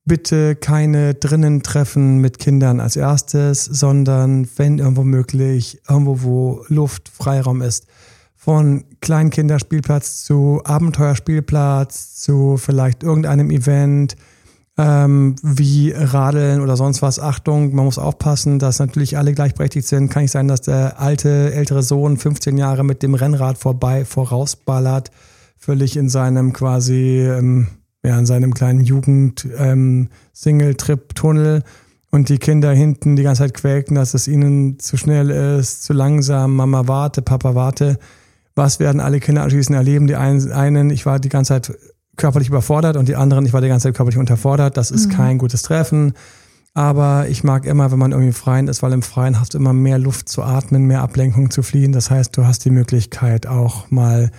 bitte keine drinnen Treffen mit Kindern als erstes, sondern wenn irgendwo möglich, irgendwo, wo Luft, Freiraum ist von Kleinkinderspielplatz zu Abenteuerspielplatz zu vielleicht irgendeinem Event ähm, wie Radeln oder sonst was. Achtung, man muss aufpassen, dass natürlich alle gleichberechtigt sind. Kann nicht sein, dass der alte, ältere Sohn 15 Jahre mit dem Rennrad vorbei, vorausballert, völlig in seinem quasi, ähm, ja, in seinem kleinen Jugend-Single-Trip-Tunnel ähm, und die Kinder hinten die ganze Zeit quäken, dass es ihnen zu schnell ist, zu langsam, Mama warte, Papa warte was werden alle Kinder anschließend erleben? Die einen, ich war die ganze Zeit körperlich überfordert und die anderen, ich war die ganze Zeit körperlich unterfordert. Das ist mhm. kein gutes Treffen. Aber ich mag immer, wenn man irgendwie im Freien ist, weil im Freien hast du immer mehr Luft zu atmen, mehr Ablenkung zu fliehen. Das heißt, du hast die Möglichkeit auch mal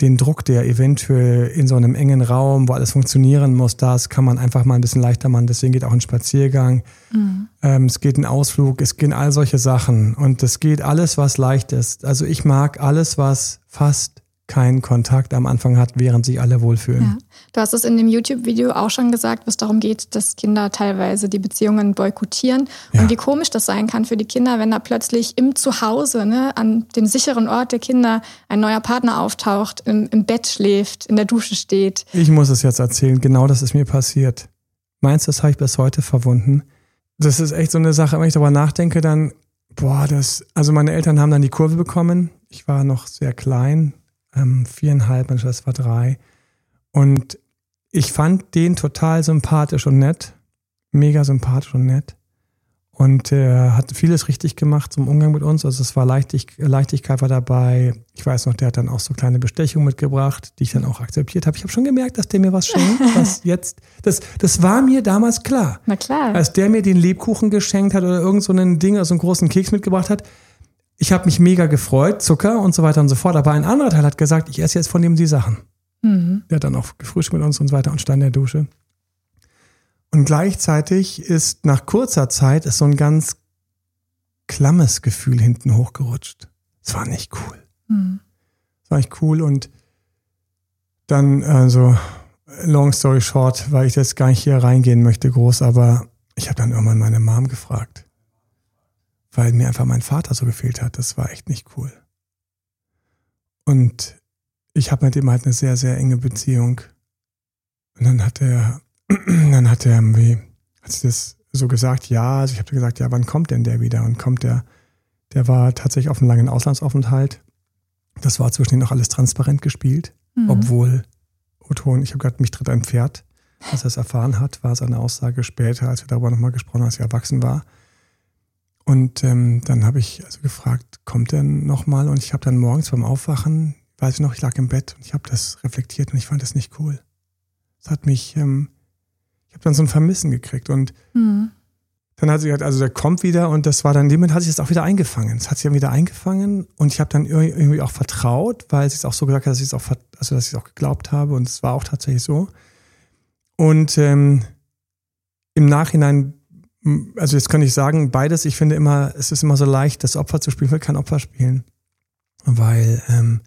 den Druck, der eventuell in so einem engen Raum, wo alles funktionieren muss, das kann man einfach mal ein bisschen leichter machen. Deswegen geht auch ein Spaziergang. Mhm. Ähm, es geht ein Ausflug, es gehen all solche Sachen. Und es geht alles, was leicht ist. Also ich mag alles, was fast keinen Kontakt am Anfang hat, während sich alle wohlfühlen. Ja. Du hast es in dem YouTube-Video auch schon gesagt, wo es darum geht, dass Kinder teilweise die Beziehungen boykottieren ja. und wie komisch das sein kann für die Kinder, wenn da plötzlich im Zuhause, ne, an dem sicheren Ort der Kinder, ein neuer Partner auftaucht, im, im Bett schläft, in der Dusche steht. Ich muss es jetzt erzählen, genau das ist mir passiert. Meinst du, das habe ich bis heute verwunden? Das ist echt so eine Sache, wenn ich darüber nachdenke, dann, boah, das, also meine Eltern haben dann die Kurve bekommen. Ich war noch sehr klein, ähm, viereinhalb, meine Schwester war drei. Und ich fand den total sympathisch und nett. Mega sympathisch und nett. Und er hat vieles richtig gemacht zum Umgang mit uns. Also es war Leichtig Leichtigkeit war dabei. Ich weiß noch, der hat dann auch so kleine Bestechungen mitgebracht, die ich dann auch akzeptiert habe. Ich habe schon gemerkt, dass der mir was schenkt, [LAUGHS] was jetzt, das, das war mir damals klar. Na klar. Als der mir den Lebkuchen geschenkt hat oder irgend so ein Ding, also einen großen Keks mitgebracht hat, ich habe mich mega gefreut, Zucker und so weiter und so fort. Aber ein anderer Teil hat gesagt, ich esse jetzt von dem die Sachen. Mhm. Der hat dann auch gefrühstückt mit uns und so weiter und stand in der Dusche. Und gleichzeitig ist nach kurzer Zeit ist so ein ganz klammes Gefühl hinten hochgerutscht. Es war nicht cool. Mhm. Es war nicht cool und dann, also, long story short, weil ich jetzt gar nicht hier reingehen möchte, groß, aber ich habe dann irgendwann meine Mom gefragt weil mir einfach mein Vater so gefehlt hat. Das war echt nicht cool. Und ich habe mit ihm halt eine sehr, sehr enge Beziehung. Und dann hat er, [CLEARS THROAT] dann hat er irgendwie, hat sie das so gesagt, ja, also ich habe gesagt, ja, wann kommt denn der wieder? Und kommt der, der war tatsächlich auf einem langen Auslandsaufenthalt. Das war zwischen denen noch alles transparent gespielt, mhm. obwohl Oton, ich habe gerade mich tritt ein Pferd, als er es erfahren hat, war seine Aussage später, als wir darüber nochmal gesprochen haben, als er erwachsen war. Und ähm, dann habe ich also gefragt, kommt er nochmal? Und ich habe dann morgens beim Aufwachen, weiß ich noch, ich lag im Bett und ich habe das reflektiert und ich fand das nicht cool. Es hat mich, ähm, ich habe dann so ein Vermissen gekriegt und mhm. dann hat sie gesagt, also der kommt wieder und das war dann, dem hat sich das auch wieder eingefangen. Es hat sich dann wieder eingefangen und ich habe dann irgendwie auch vertraut, weil sie es auch so gesagt hat, dass ich es auch, also dass ich es auch geglaubt habe und es war auch tatsächlich so. Und ähm, im Nachhinein also jetzt kann ich sagen, beides, ich finde immer, es ist immer so leicht, das Opfer zu spielen, ich will kein Opfer spielen. Weil ähm,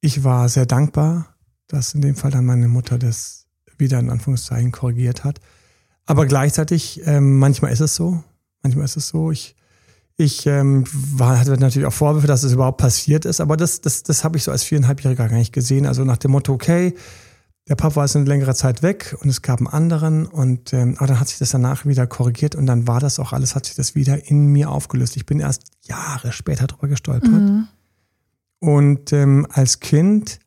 ich war sehr dankbar, dass in dem Fall dann meine Mutter das wieder in Anführungszeichen korrigiert hat. Aber gleichzeitig, ähm, manchmal ist es so, manchmal ist es so, ich, ich ähm, war, hatte natürlich auch Vorwürfe, dass es überhaupt passiert ist, aber das, das, das habe ich so als viereinhalbjähriger gar nicht gesehen. Also nach dem Motto, okay, der Papa war jetzt eine längere Zeit weg und es gab einen anderen und ähm, aber dann hat sich das danach wieder korrigiert und dann war das auch alles, hat sich das wieder in mir aufgelöst. Ich bin erst Jahre später drüber gestolpert. Mhm. Und ähm, als Kind,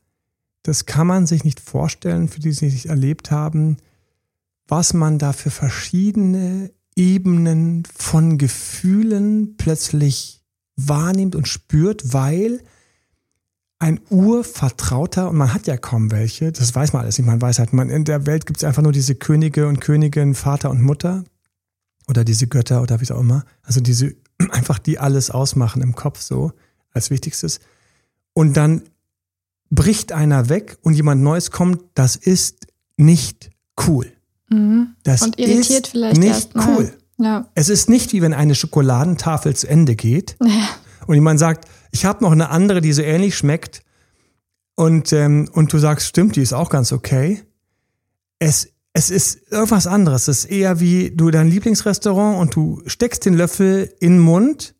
das kann man sich nicht vorstellen, für die, die es nicht erlebt haben, was man da für verschiedene Ebenen von Gefühlen plötzlich wahrnimmt und spürt, weil ein urvertrauter, und man hat ja kaum welche, das weiß man alles nicht, man weiß halt, man, in der Welt gibt es einfach nur diese Könige und Königin, Vater und Mutter oder diese Götter oder wie auch immer, also diese, [CLEARS THROAT] einfach die alles ausmachen im Kopf so, als wichtigstes. Und dann bricht einer weg und jemand Neues kommt, das ist nicht cool. Mhm. Das und irritiert ist vielleicht nicht cool. Ja. Es ist nicht wie wenn eine Schokoladentafel zu Ende geht [LAUGHS] ja. und jemand sagt, ich habe noch eine andere, die so ähnlich schmeckt. Und, ähm, und du sagst, stimmt, die ist auch ganz okay. Es, es ist irgendwas anderes. Es ist eher wie du dein Lieblingsrestaurant und du steckst den Löffel in den Mund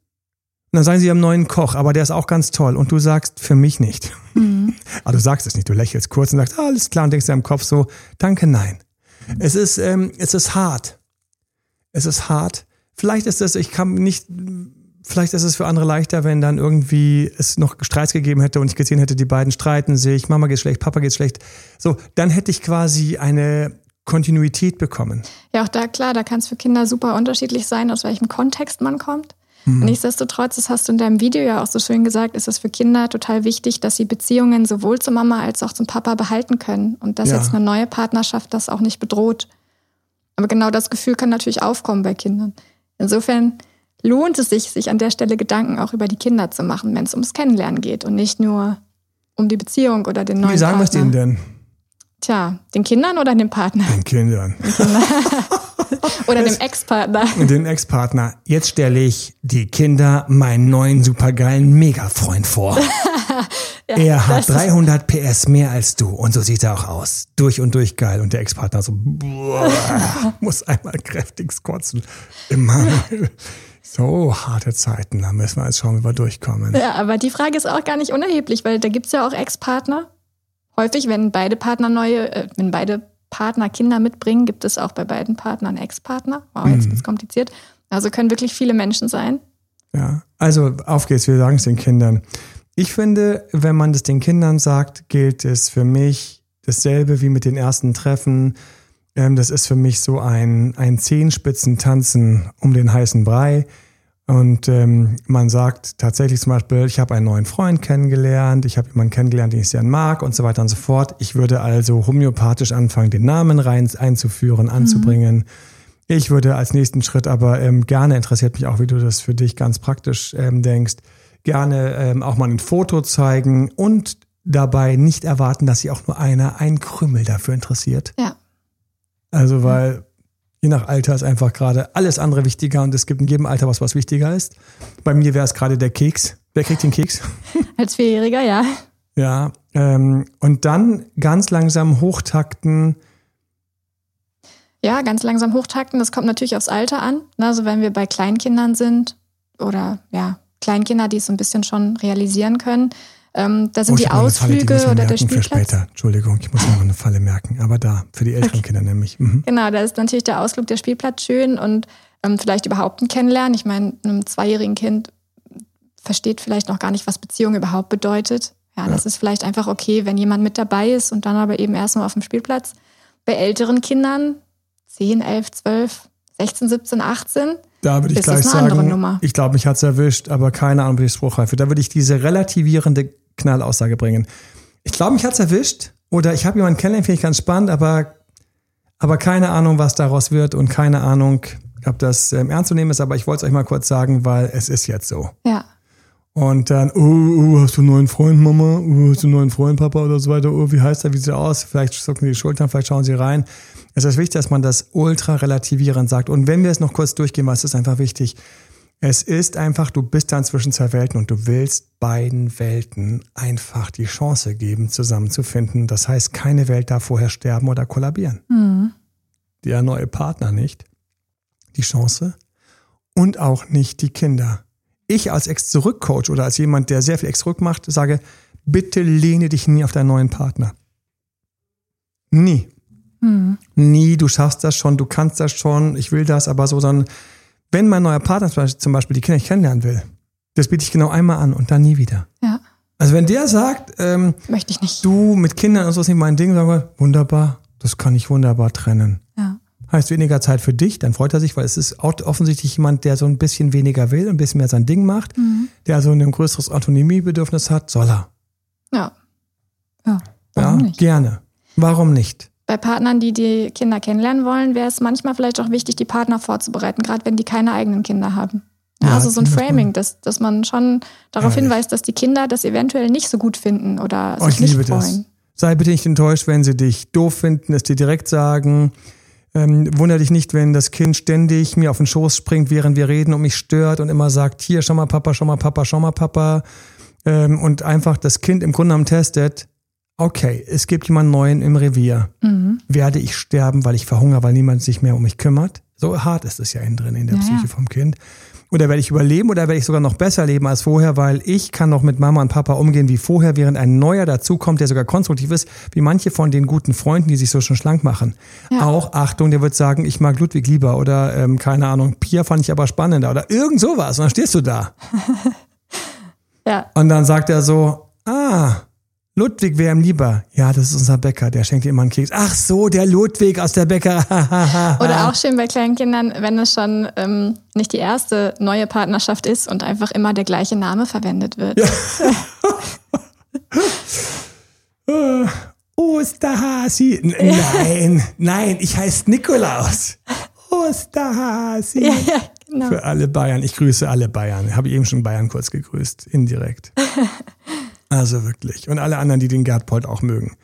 und dann sagen sie, haben einen neuen Koch, aber der ist auch ganz toll. Und du sagst, für mich nicht. Mhm. aber [LAUGHS] du sagst es nicht, du lächelst kurz und sagst, ah, alles klar, und denkst dir im Kopf so, danke, nein. Es ist, ähm, es ist hart. Es ist hart. Vielleicht ist das, ich kann nicht vielleicht ist es für andere leichter, wenn dann irgendwie es noch Streits gegeben hätte und ich gesehen hätte, die beiden streiten sich, Mama geht schlecht, Papa geht schlecht. So, dann hätte ich quasi eine Kontinuität bekommen. Ja, auch da klar, da kann es für Kinder super unterschiedlich sein, aus welchem Kontext man kommt. Mhm. Nichtsdestotrotz, das hast du in deinem Video ja auch so schön gesagt, ist es für Kinder total wichtig, dass sie Beziehungen sowohl zur Mama als auch zum Papa behalten können und dass ja. jetzt eine neue Partnerschaft das auch nicht bedroht. Aber genau das Gefühl kann natürlich aufkommen bei Kindern. Insofern lohnt es sich, sich an der Stelle Gedanken auch über die Kinder zu machen, wenn es ums Kennenlernen geht und nicht nur um die Beziehung oder den neuen Wie sagen wir es denen denn? Tja, den Kindern oder dem Partner? Den Kindern. [LAUGHS] Oder dem Ex-Partner? Und [LAUGHS] den Ex-Partner. Jetzt stelle ich die Kinder meinen neuen supergeilen Mega-Freund vor. [LAUGHS] er hat 300 PS mehr als du und so sieht er auch aus. Durch und durch geil. Und der Ex-Partner so, boah, muss einmal kräftig kotzen. Immer. So harte Zeiten, da müssen wir jetzt schauen, wie wir durchkommen. Ja, aber die Frage ist auch gar nicht unerheblich, weil da gibt's ja auch Ex-Partner. Häufig, wenn beide Partner neue, äh, wenn beide Partner Kinder mitbringen, gibt es auch bei beiden Partnern Ex-Partner. Wow, jetzt wird's kompliziert. Also können wirklich viele Menschen sein. Ja, also auf geht's, wir sagen es den Kindern. Ich finde, wenn man das den Kindern sagt, gilt es für mich dasselbe wie mit den ersten Treffen. Ähm, das ist für mich so ein, ein Zehenspitzen-Tanzen um den heißen Brei. Und ähm, man sagt tatsächlich zum Beispiel, ich habe einen neuen Freund kennengelernt, ich habe jemanden kennengelernt, den ich sehr mag und so weiter und so fort. Ich würde also homöopathisch anfangen, den Namen rein einzuführen, anzubringen. Ich würde als nächsten Schritt aber ähm, gerne, interessiert mich auch, wie du das für dich ganz praktisch ähm, denkst, gerne ähm, auch mal ein Foto zeigen und dabei nicht erwarten, dass sich auch nur einer ein Krümel dafür interessiert. Ja. Also weil je nach Alter ist einfach gerade alles andere wichtiger und es gibt in jedem Alter was, was wichtiger ist. Bei mir wäre es gerade der Keks. Wer kriegt den Keks? [LAUGHS] Als Vierjähriger, ja. Ja. Ähm, und dann ganz langsam hochtakten. Ja, ganz langsam hochtakten. Das kommt natürlich aufs Alter an. Also wenn wir bei Kleinkindern sind oder ja, Kleinkinder, die es so ein bisschen schon realisieren können, ähm, da sind Oh, die eine Falle, die Ausflüge oder der merken für Spielplatz. später. Entschuldigung, ich muss mir noch eine Falle merken. Aber da, für die älteren Kinder nämlich. Mhm. Genau, da ist natürlich der Ausflug der Spielplatz schön und ähm, vielleicht überhaupt ein Kennenlernen. Ich meine, einem zweijährigen Kind versteht vielleicht noch gar nicht, was Beziehung überhaupt bedeutet. Ja, das ist vielleicht einfach okay, wenn jemand mit dabei ist und dann aber eben erstmal auf dem Spielplatz. Bei älteren Kindern, 10, 11, 12, 16, 17, 18, Da würde ich Ist gleich eine andere sagen, Nummer? ich glaube, mich hat's erwischt, aber keine Ahnung, wie ich Spruchreife. Da würde ich diese relativierende Knallaussage bringen. Ich glaube, mich hat's erwischt oder ich habe jemanden kennengelernt, finde ich ganz spannend, aber, aber keine Ahnung, was daraus wird und keine Ahnung, ob das ähm, ernst zu nehmen ist, aber ich wollte es euch mal kurz sagen, weil es ist jetzt so. ja. Und dann, oh, oh, hast du einen neuen Freund, Mama? Oh, hast du einen neuen Freund, Papa oder so weiter? Oh, wie heißt er? Wie sieht er aus? Vielleicht zucken die Schultern, vielleicht schauen sie rein. Es ist wichtig, dass man das ultra relativierend sagt. Und wenn wir es noch kurz durchgehen, was ist einfach wichtig? Es ist einfach, du bist dann zwischen zwei Welten und du willst beiden Welten einfach die Chance geben, zusammenzufinden. Das heißt, keine Welt darf vorher sterben oder kollabieren. Der neue Partner nicht. Die Chance. Und auch nicht die Kinder ich als Ex-Zurück-Coach oder als jemand, der sehr viel Ex-Zurück macht, sage, bitte lehne dich nie auf deinen neuen Partner. Nie. Nie, du schaffst das schon, du kannst das schon, ich will das, aber so, sondern wenn mein neuer Partner zum Beispiel- die Kinder nicht kennenlernen will, das biete ich genau einmal an und dann nie wieder. Ja, Also wenn der sagt, ähm, möchte ich nicht. du mit Kindern und so ist nicht mein Ding, sagen wir, wunderbar, das kann ich wunderbar trennen. Ja. Heißt weniger Zeit für dich, dann freut er sich, weil es ist auch offensichtlich jemand, der so ein bisschen weniger will, ein bisschen mehr sein Ding macht, der also ein größeres Autonomiebedürfnis hat, soll er. Ja. Ja, warum ja, nicht? gerne. Warum nicht? Bei Partnern, die die Kinder kennenlernen wollen, wäre es manchmal vielleicht auch wichtig, die Partner vorzubereiten, gerade wenn die keine eigenen Kinder haben. Ja, Ja, also so ein Framing, dass, dass man schon darauf Ehrlich. hinweist, dass die Kinder das eventuell nicht so gut finden oder Oh, sich ich nicht liebe freuen. das. Sei bitte nicht enttäuscht, wenn sie dich doof finden, es dir direkt sagen. Ähm, wunder dich nicht, wenn das Kind ständig mir auf den Schoß springt, während wir reden und mich stört und immer sagt, hier, schau mal Papa, schau mal Papa, schau mal Papa. Ähm, und einfach das Kind im Grunde genommen testet, okay, es gibt jemanden neuen im Revier. Werde ich sterben, weil ich verhungere, weil niemand sich mehr um mich kümmert? So hart ist es ja innen drin in der Ja, Psyche ja. vom Kind. Oder werde ich überleben oder werde ich sogar noch besser leben als vorher, weil ich kann noch mit Mama und Papa umgehen wie vorher, während ein neuer dazukommt, der sogar konstruktiv ist, wie manche von den guten Freunden, die sich so schon schlank machen. Ja. Auch, Achtung, der wird sagen, ich mag Ludwig lieber oder ähm, keine Ahnung, Pia fand ich aber spannender oder irgend sowas. Und dann stehst du da. [LAUGHS] Ja, Und dann sagt er so, ah, Ludwig wäre ihm lieber. Ja, das ist unser Bäcker, der schenkt dir immer einen Keks. Ach so, der Ludwig aus der Bäckerei. [LAUGHS] Oder auch schön bei kleinen Kindern, wenn es schon ähm, nicht die erste neue Partnerschaft ist und einfach immer der gleiche Name verwendet wird. [LAUGHS] Osterhasi. N- Nein, nein, ich heiße Nikolaus. Osterhasi. Ja, ja, genau. Für alle Bayern. Ich grüße alle Bayern. Habe eben schon Bayern kurz gegrüßt, indirekt. [LAUGHS] Also wirklich. Und alle anderen, die den Gerd Polt auch mögen.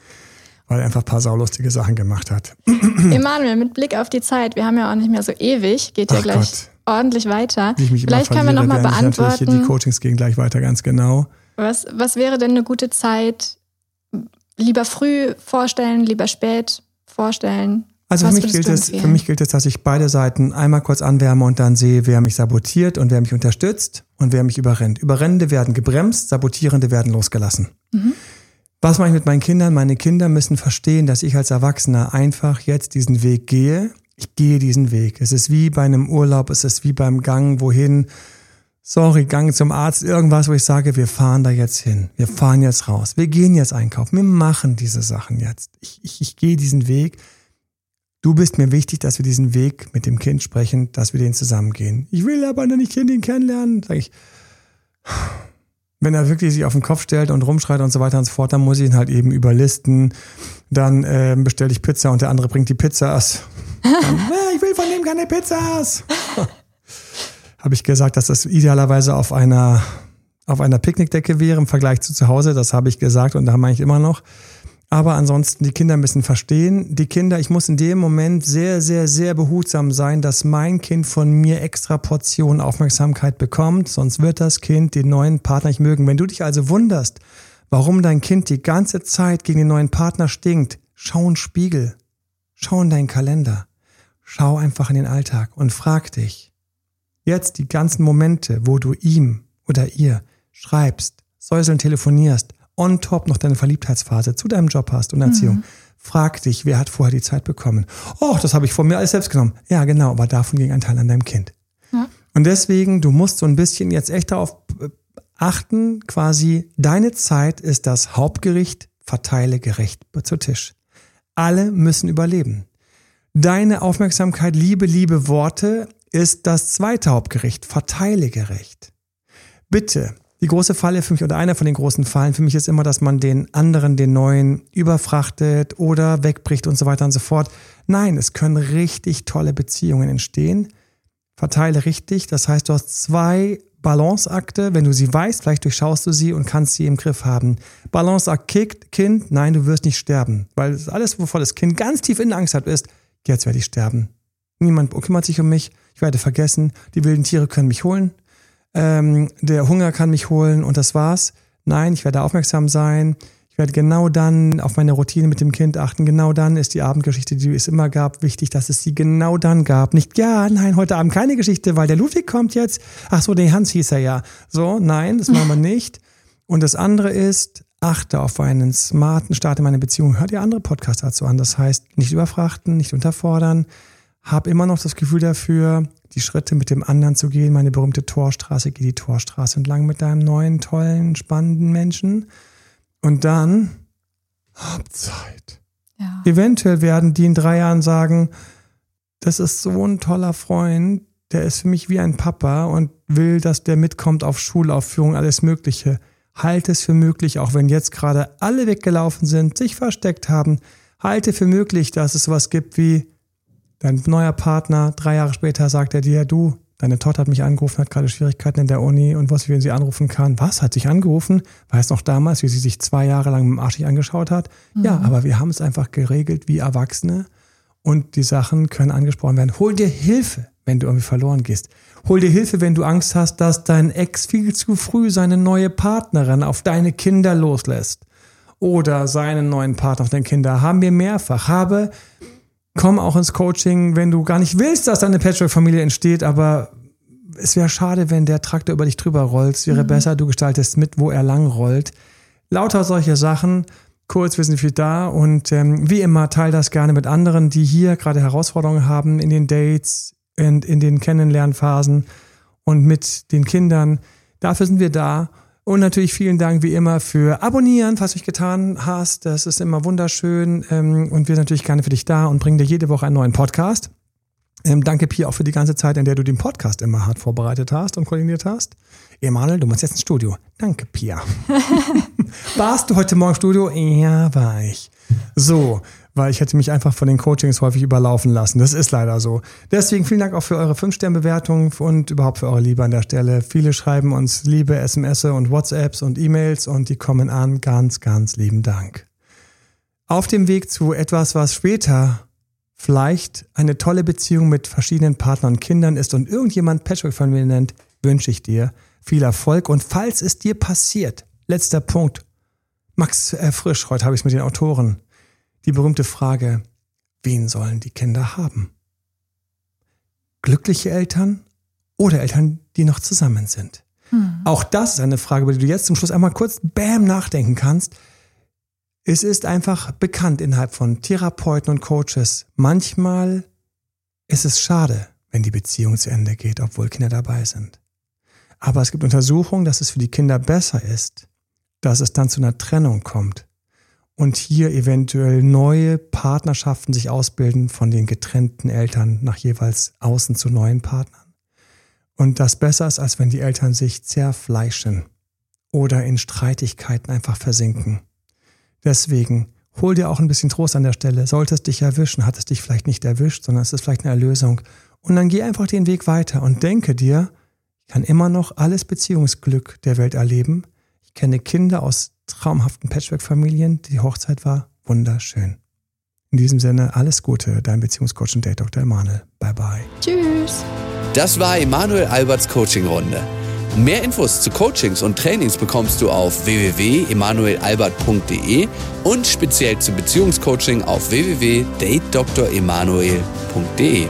Weil er einfach ein paar saulustige Sachen gemacht hat. [CLEARS THROAT] Emanuel, mit Blick auf die Zeit, wir haben ja auch nicht mehr so ewig, geht ja Ach gleich Gott. ordentlich weiter. Vielleicht können wir nochmal hier Die beantworten, Coachings gehen gleich weiter, ganz genau. was, was wäre denn eine gute Zeit? Lieber früh vorstellen, lieber spät vorstellen? Also Was für mich, gilt es, für mich gilt es, dass ich beide Seiten einmal kurz anwärme und dann sehe, wer mich sabotiert und wer mich unterstützt und wer mich überrennt. Überrennende werden gebremst, Sabotierende werden losgelassen. Mhm. Was mache ich mit meinen Kindern? Meine Kinder müssen verstehen, dass ich als Erwachsener einfach jetzt diesen Weg gehe. Ich gehe diesen Weg. Es ist wie bei einem Urlaub, es ist wie beim Gang wohin. Sorry, Gang zum Arzt, irgendwas, wo ich sage, wir fahren da jetzt hin. Wir fahren jetzt raus. Wir gehen jetzt einkaufen. Wir machen diese Sachen jetzt. Ich, ich, ich gehe diesen Weg. Du bist mir wichtig, dass wir diesen Weg mit dem Kind sprechen, dass wir den zusammen gehen. Ich will aber noch nicht Kind ihn kennenlernen. Sag ich, wenn er wirklich sich auf den Kopf stellt und rumschreit und so weiter und so fort, dann muss ich ihn halt eben überlisten. Dann ähm, bestelle ich Pizza und der andere bringt die Pizzas. Dann, [LAUGHS] "Ah, ich will von dem keine Pizzas. [LAUGHS] Habe ich gesagt, dass das idealerweise auf einer auf einer Picknickdecke wäre im Vergleich zu zu Hause. Das habe ich gesagt und da meine ich immer noch. Aber ansonsten, die Kinder müssen verstehen. Die Kinder, ich muss in dem Moment sehr, sehr, sehr behutsam sein, dass mein Kind von mir extra Portionen Aufmerksamkeit bekommt. Sonst wird das Kind den neuen Partner nicht mögen. Wenn du dich also wunderst, warum dein Kind die ganze Zeit gegen den neuen Partner stinkt, schau in den Spiegel. Schau in deinen Kalender. Schau einfach in den Alltag und frag dich. Jetzt die ganzen Momente, wo du ihm oder ihr schreibst, säuseln telefonierst, on top noch deine Verliebtheitsphase zu deinem Job hast und Erziehung. Frag dich, wer hat vorher die Zeit bekommen? Oh, das habe ich von mir alles selbst genommen. Ja, genau, aber davon ging ein Teil an deinem Kind. Ja. Und deswegen, du musst so ein bisschen jetzt echt darauf äh, achten, quasi, deine Zeit ist das Hauptgericht, verteile gerecht zu Tisch. Alle müssen überleben. Deine Aufmerksamkeit, Liebe, Liebe, Worte ist das zweite Hauptgericht, verteile gerecht. Bitte, die große Falle für mich oder einer von den großen Fallen für mich ist immer, dass man den anderen, den neuen, überfrachtet oder wegbricht und so weiter und so fort. Nein, es können richtig tolle Beziehungen entstehen. Verteile richtig, das heißt, du hast zwei Balanceakte, wenn du sie weißt, vielleicht durchschaust du sie und kannst sie im Griff haben. Balanceakt kickt, Kind, nein, du wirst nicht sterben, weil alles, wovor das Kind ganz tief in Angst hat, ist, jetzt werde ich sterben. Niemand kümmert sich um mich, ich werde vergessen, die wilden Tiere können mich holen, ähm, der Hunger kann mich holen und das war's. Nein, ich werde aufmerksam sein. Ich werde genau dann auf meine Routine mit dem Kind achten. Genau dann ist die Abendgeschichte, die es immer gab, wichtig, dass es sie genau dann gab. Nicht, ja, nein, heute Abend keine Geschichte, weil der Ludwig kommt jetzt. Ach so, der Hans hieß er ja. So, nein, das machen wir nicht. Und das andere ist, achte auf einen smarten Start in meine Beziehung. Hör dir andere Podcasts dazu an. Das heißt, nicht überfrachten, nicht unterfordern. Hab immer noch das Gefühl dafür, die Schritte mit dem anderen zu gehen. Meine berühmte Torstraße, geh die Torstraße entlang mit deinem neuen, tollen, spannenden Menschen. Und dann hab Zeit. Ja. Eventuell werden die in drei Jahren sagen, das ist so ein toller Freund, der ist für mich wie ein Papa und will, dass der mitkommt auf Schulaufführung, alles Mögliche. Halte es für möglich, auch wenn jetzt gerade alle weggelaufen sind, sich versteckt haben, halte für möglich, dass es sowas gibt wie dein neuer Partner, drei Jahre später sagt er dir, du, deine Tochter hat mich angerufen, hat gerade Schwierigkeiten in der Uni und was, wenn sie anrufen kann. Was, hat sich angerufen? Weiß noch damals, wie sie sich zwei Jahre lang mit dem Arsch nicht angeschaut hat? Ja, aber wir haben es einfach geregelt wie Erwachsene und die Sachen können angesprochen werden. Hol dir Hilfe, wenn du irgendwie verloren gehst. Hol dir Hilfe, wenn du Angst hast, dass dein Ex viel zu früh seine neue Partnerin auf deine Kinder loslässt. Oder seinen neuen Partner auf deine Kinder. Haben wir mehrfach. Habe, komm auch ins Coaching, wenn du gar nicht willst, dass deine Patchwork-Familie entsteht, aber es wäre schade, wenn der Traktor über dich drüber rollt. Es wäre besser, du gestaltest mit, wo er lang rollt. Lauter solche Sachen. Kurz, wir sind viel da und ähm, wie immer, teil das gerne mit anderen, die hier gerade Herausforderungen haben in den Dates, in, in den Kennenlernphasen und mit den Kindern. Dafür sind wir da. Und natürlich vielen Dank wie immer für Abonnieren, was du getan hast. Das ist immer wunderschön. Ähm, und wir sind natürlich gerne für dich da und bringen dir jede Woche einen neuen Podcast. Ähm, danke, Pia, auch für die ganze Zeit, in der du den Podcast immer hart vorbereitet hast und koordiniert hast. Emanuel, du musst jetzt ins Studio. Danke, Pia. [LAUGHS] Warst du heute Morgen im Studio? Ja, war ich. So, weil ich hätte mich einfach von den Coachings häufig überlaufen lassen. Das ist leider so. Deswegen vielen Dank auch für eure 5-Sterne-Bewertung und überhaupt für eure Liebe an der Stelle. Viele schreiben uns liebe SMS und WhatsApps und E-Mails und die kommen an. Ganz, ganz lieben Dank. Auf dem Weg zu etwas, was später vielleicht eine tolle Beziehung mit verschiedenen Partnern und Kindern ist und irgendjemand Patchwork-Familie nennt, wünsche ich dir viel Erfolg. Und falls es dir passiert, letzter Punkt, Max äh, Frisch, heute habe ich es mit den Autoren, die berühmte Frage, wen sollen die Kinder haben? Glückliche Eltern oder Eltern, die noch zusammen sind? Hm. Auch das ist eine Frage, über die du jetzt zum Schluss einmal kurz Bäm nachdenken kannst. Es ist einfach bekannt innerhalb von Therapeuten und Coaches. Manchmal ist es schade, wenn die Beziehung zu Ende geht, obwohl Kinder dabei sind. Aber es gibt Untersuchungen, dass es für die Kinder besser ist, dass es dann zu einer Trennung kommt, und hier eventuell neue Partnerschaften sich ausbilden von den getrennten Eltern nach jeweils außen zu neuen Partnern. Und das besser ist, als wenn die Eltern sich zerfleischen oder in Streitigkeiten einfach versinken. Deswegen hol dir auch ein bisschen Trost an der Stelle. Sollte es dich erwischen, hat es dich vielleicht nicht erwischt, sondern es ist vielleicht eine Erlösung. Und dann geh einfach den Weg weiter und denke dir, ich kann immer noch alles Beziehungsglück der Welt erleben. Ich kenne Kinder aus traumhaften Patchwork-Familien. Die Hochzeit war wunderschön. In diesem Sinne, alles Gute, dein Beziehungscoach und Date Dr. Emanuel. Bye bye. Tschüss. Das war Emanuel Alberts Coaching-Runde. Mehr Infos zu Coachings und Trainings bekommst du auf www.emanuelalbert.de und speziell zum Beziehungscoaching auf www.datedremanuel.de.